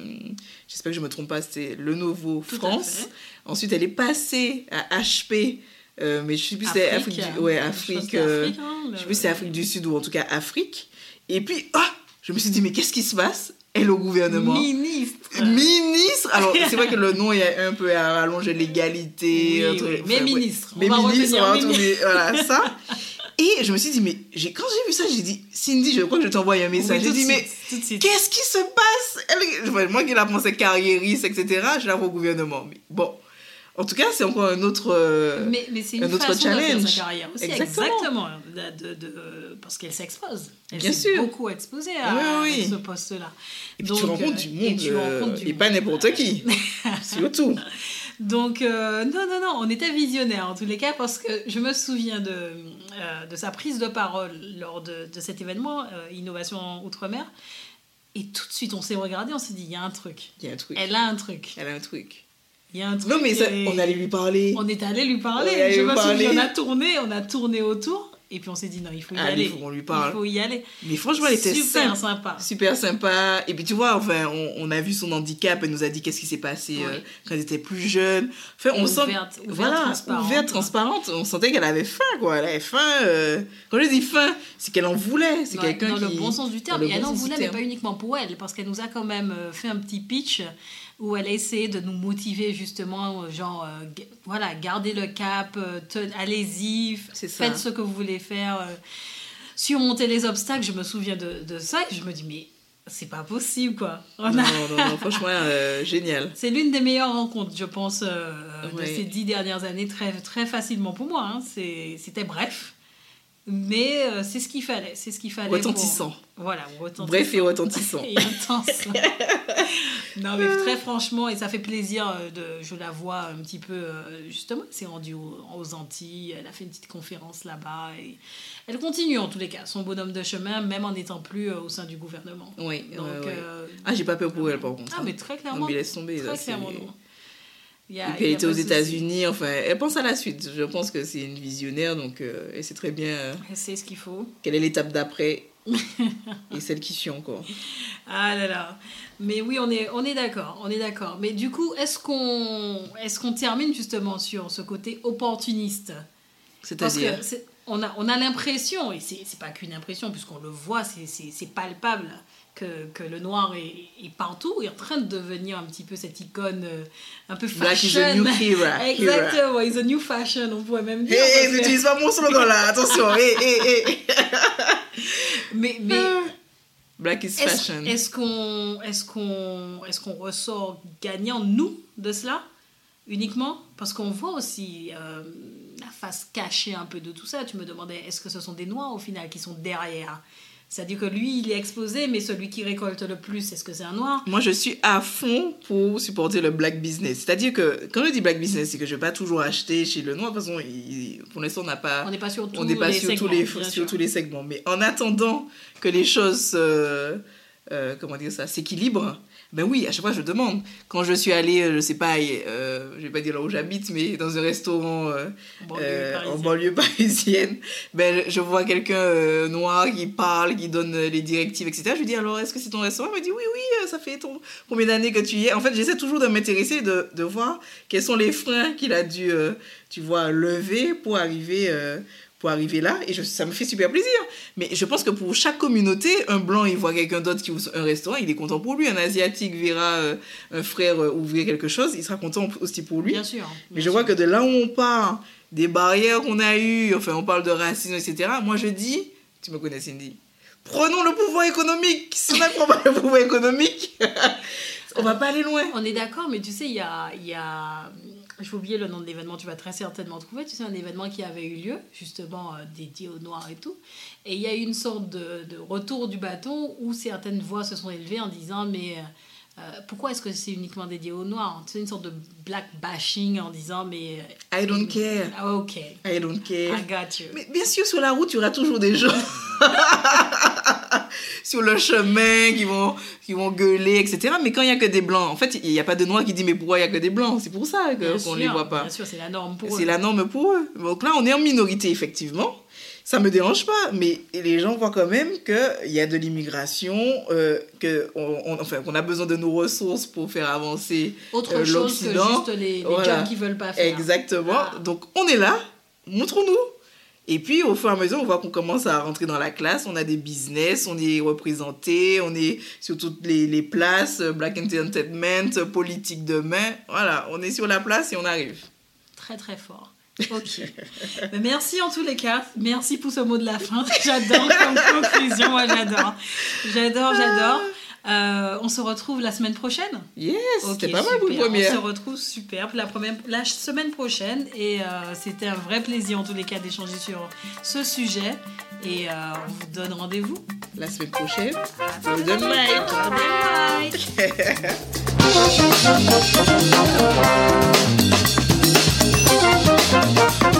Speaker 2: J'espère que je me trompe pas, c'était Lenovo
Speaker 1: Tout
Speaker 2: France. Ensuite, elle est passée à HP, euh, mais je sais plus Afrique du... Ouais, Afrique.
Speaker 1: que Afrique, hein,
Speaker 2: Je sais plus si c'est Afrique du Sud ou en tout cas Afrique. Et puis, ah Je me suis dit, mais qu'est-ce qui se passe? Elle au gouvernement.
Speaker 1: Ministre.
Speaker 2: Ministre Alors, c'est vrai que le nom est un peu à rallonger l'égalité.
Speaker 1: Oui, oui, mais
Speaker 2: enfin,
Speaker 1: ministre.
Speaker 2: Mais ministre, on va
Speaker 1: ministre.
Speaker 2: Voilà, ça. Et je me suis dit, mais j'ai- quand j'ai vu ça, j'ai dit, Cindy, je crois que je t'envoie un message.
Speaker 1: Oui,
Speaker 2: j'ai dit, mais qu'est-ce qui se passe? Elle- Moi qui la pensais carriériste, etc., je la vois au gouvernement. Mais bon, en tout cas, c'est encore un autre. euh,
Speaker 1: Mais, mais c'est une
Speaker 2: un autre
Speaker 1: façon
Speaker 2: challenge.
Speaker 1: sa carrière aussi.
Speaker 2: Exactement.
Speaker 1: Exactement. De- de- de- parce qu'elle s'expose. Elle
Speaker 2: Bien
Speaker 1: s'est
Speaker 2: sûr.
Speaker 1: beaucoup exposée à,
Speaker 2: Oui, oui,
Speaker 1: ce poste-là.
Speaker 2: Et puis
Speaker 1: Donc,
Speaker 2: tu rencontres
Speaker 1: euh,
Speaker 2: du
Speaker 1: et
Speaker 2: monde,
Speaker 1: tu
Speaker 2: euh,
Speaker 1: rencontres du
Speaker 2: et pas
Speaker 1: monde.
Speaker 2: n'importe qui. Surtout.
Speaker 1: Donc, euh, non, non, non, on était visionnaires en tous les cas parce que je me souviens de, euh, de sa prise de parole lors de, cet événement, Innovation Outre-mer. Et tout de suite, on s'est regardé, on s'est dit, il y a un truc.
Speaker 2: Il y a un truc.
Speaker 1: Elle a un truc.
Speaker 2: Elle a un truc.
Speaker 1: Il y a un truc.
Speaker 2: Non, mais ça,
Speaker 1: et-
Speaker 2: on allait lui parler.
Speaker 1: on est allé lui parler.
Speaker 2: On est allé
Speaker 1: je
Speaker 2: lui
Speaker 1: me
Speaker 2: parler.
Speaker 1: souviens, on a tourné, on a tourné autour. Et puis on s'est dit, non, il faut y
Speaker 2: Allez,
Speaker 1: aller.
Speaker 2: faut qu'on lui parle.
Speaker 1: Il faut y aller.
Speaker 2: Mais franchement, elle était
Speaker 1: Super
Speaker 2: sympa.
Speaker 1: sympa.
Speaker 2: Super sympa. Et puis tu vois, enfin, on, on a vu son handicap, elle nous a dit qu'est-ce qui s'est passé euh, quand elle était plus jeune. Enfin, on sent.
Speaker 1: Ouverte, ouverte,
Speaker 2: voilà,
Speaker 1: transparente.
Speaker 2: ouverte, transparente. On sentait qu'elle avait faim, quoi. Elle avait faim. euh, Quand je dis faim, c'est qu'elle en voulait. C'est quelqu'un
Speaker 1: dans
Speaker 2: qui.
Speaker 1: le bon sens du terme. elle en voulait, mais pas uniquement pour elle, parce qu'elle nous a quand même euh, fait un petit pitch où elle a essayé de nous motiver justement, euh, genre, euh, voilà, gardez le cap, euh, allez-y, faites ce que vous voulez faire, euh, surmonter les obstacles. Je me souviens de, de ça et je me dis, mais c'est pas possible, quoi. On a-
Speaker 2: Non, non, non, franchement, génial.
Speaker 1: C'est l'une des meilleures rencontres, je pense, de ces dix dernières années, très, très facilement pour moi. hein. C'était bref, mais euh, c'est ce qu'il fallait. C'est ce qu'il fallait. pour-
Speaker 2: Retentissant.
Speaker 1: Voilà, retentissant.
Speaker 2: Bref et retentissant.
Speaker 1: Et intense. non, mais très franchement, et ça fait plaisir euh, de. Je la vois un petit peu, euh, justement, c'est rendu aux, aux Antilles, elle a fait une petite conférence là-bas, et elle continue en tous les cas son bonhomme de chemin, même en n'étant plus au sein du gouvernement.
Speaker 2: Oui,
Speaker 1: Donc,
Speaker 2: ouais, ouais.
Speaker 1: euh,
Speaker 2: Ah, j'ai pas peur pour elle, par contre.
Speaker 1: ah,
Speaker 2: hein.
Speaker 1: mais très
Speaker 2: Non,
Speaker 1: clairement.
Speaker 2: mais laisse tomber.
Speaker 1: Très
Speaker 2: là,
Speaker 1: clairement, non. Il y a-
Speaker 2: Et puis elle était aux. États-Unis, enfin, elle pense à la suite. Je pense que c'est une visionnaire, donc euh, elle sait très bien euh,
Speaker 1: Elle sait ce qu'il faut.
Speaker 2: quelle est l'étape d'après et celle qui suit encore.
Speaker 1: Ah là là. Mais oui, on est, on est d'accord, on est d'accord. Mais du coup, est-ce qu'on est qu'on termine justement sur ce côté opportuniste?
Speaker 2: C'est-à-dire
Speaker 1: on a, on a l'impression, et c'est pas qu'une impression, puisqu'on le voit, c'est palpable, que, que le noir est, est partout, est en train de devenir un petit peu cette icône euh, un peu
Speaker 2: Black is
Speaker 1: fashion.
Speaker 2: a new era.
Speaker 1: Exactement, is a new fashion, on pourrait même
Speaker 2: Hé,
Speaker 1: dire.
Speaker 2: hey,
Speaker 1: que-
Speaker 2: n'utilise pas mon slogan là, attention. Hé, hé, hé.
Speaker 1: mais, mais
Speaker 2: Black is fashion.
Speaker 1: est-ce qu'on est qu'on est qu'on ressort gagnant, nous, de cela, uniquement? Parce qu'on voit aussi euh, la face cachée un peu de tout ça. Tu me demandais, est-ce que ce sont des noirs au final qui sont derrière C'est-à-dire que lui, il est exposé, mais celui qui récolte le plus, est-ce que c'est un noir?
Speaker 2: Moi, je suis à fond pour supporter le black business. C'est-à-dire que quand je dis black business, c'est que je vais pas toujours acheter chez le noir. De toute façon, il- pour l'instant, on n'a pas.
Speaker 1: On n'est pas sur tous
Speaker 2: on n'est pas
Speaker 1: les
Speaker 2: sur, tous
Speaker 1: segments,
Speaker 2: les, sur
Speaker 1: sûr.
Speaker 2: tous les segments. Mais en attendant que les choses, euh, euh, comment dire ça, s'équilibrent, ben oui, à chaque fois je demande. Quand je suis allée, euh, je sais pas, euh, je vais pas dire là où j'habite, mais dans un restaurant euh,
Speaker 1: Banlieue
Speaker 2: euh, en
Speaker 1: parisienne.
Speaker 2: banlieue parisienne, ben je vois quelqu'un euh, noir qui parle, qui donne euh, les directives, etc. Je lui dis alors est-ce que c'est ton restaurant? Il me dit oui, oui, euh, ça fait ton... combien d'années que tu y es En fait, j'essaie toujours de m'intéresser, de, de voir quels sont les freins qu'il a dû, euh, tu vois, lever pour arriver, euh, pour arriver là. Et je- ça me fait super plaisir. Mais je pense que pour chaque communauté, un blanc, il voit quelqu'un d'autre qui ouvre un restaurant, il est content pour lui. Un asiatique verra euh, un frère euh, ouvrir quelque chose, il sera content aussi pour lui.
Speaker 1: Bien sûr.
Speaker 2: Mais
Speaker 1: bien
Speaker 2: je vois que de là où on part, des barrières qu'on a eues, enfin on parle de racisme, etc. Moi je dis, tu me connais Cindy, prenons le pouvoir économique. Si on n'apprend pas le pouvoir économique, on va pas aller loin.
Speaker 1: On est d'accord, mais tu sais, il y a, il y a... Je vais oublier le nom de l'événement, tu vas très certainement trouver. Tu sais, un événement qui avait eu lieu, justement, euh, dédié aux Noirs et tout. Et il y a eu une sorte de, de retour du bâton où certaines voix se sont élevées en disant, mais euh, euh, pourquoi est-ce que c'est uniquement dédié aux Noirs? Sais, une sorte de black bashing en disant, mais...
Speaker 2: I don't care.
Speaker 1: Ah, ok,
Speaker 2: I don't care.
Speaker 1: I got you.
Speaker 2: Mais bien sûr, sur la route, il y aura toujours des gens sur le chemin qui vont, qui vont gueuler, etc. Mais quand il n'y a que des blancs, en fait, il n'y a pas de noirs qui disent mais pourquoi il n'y a que des blancs? C'est pour ça qu'on ne les voit pas.
Speaker 1: Bien sûr, c'est la norme pour eux.
Speaker 2: C'est la norme pour eux. Donc là, on est en minorité, effectivement. Ça me dérange pas, mais les gens voient quand même qu'il y a de l'immigration, euh, que on, enfin, qu'on a besoin de nos ressources pour faire avancer.
Speaker 1: Autre
Speaker 2: euh,
Speaker 1: chose que juste les, les
Speaker 2: voilà.
Speaker 1: jobs qui veulent pas faire.
Speaker 2: Exactement.
Speaker 1: Ah.
Speaker 2: Donc on est là, montrons-nous. Et puis au fur et à mesure, on voit qu'on commence à rentrer dans la classe, on a des business, on est représenté, on est sur toutes les, les places, euh, Black Entertainment, politique demain. Voilà, on est sur la place et on arrive.
Speaker 1: Très très fort. Ok. Merci en tous les cas. Merci pour ce mot de la fin. J'adore comme conclusion. Moi, j'adore. J'adore, j'adore. Euh, on se retrouve la semaine prochaine.
Speaker 2: Yes,
Speaker 1: Ok,
Speaker 2: c'était pas mal pour
Speaker 1: super. On se
Speaker 2: première.
Speaker 1: retrouve super la, première, la semaine prochaine. Et euh, c'était un vrai plaisir en tous les cas d'échanger sur ce sujet. Et euh, on vous donne rendez-vous.
Speaker 2: La semaine prochaine, Golden.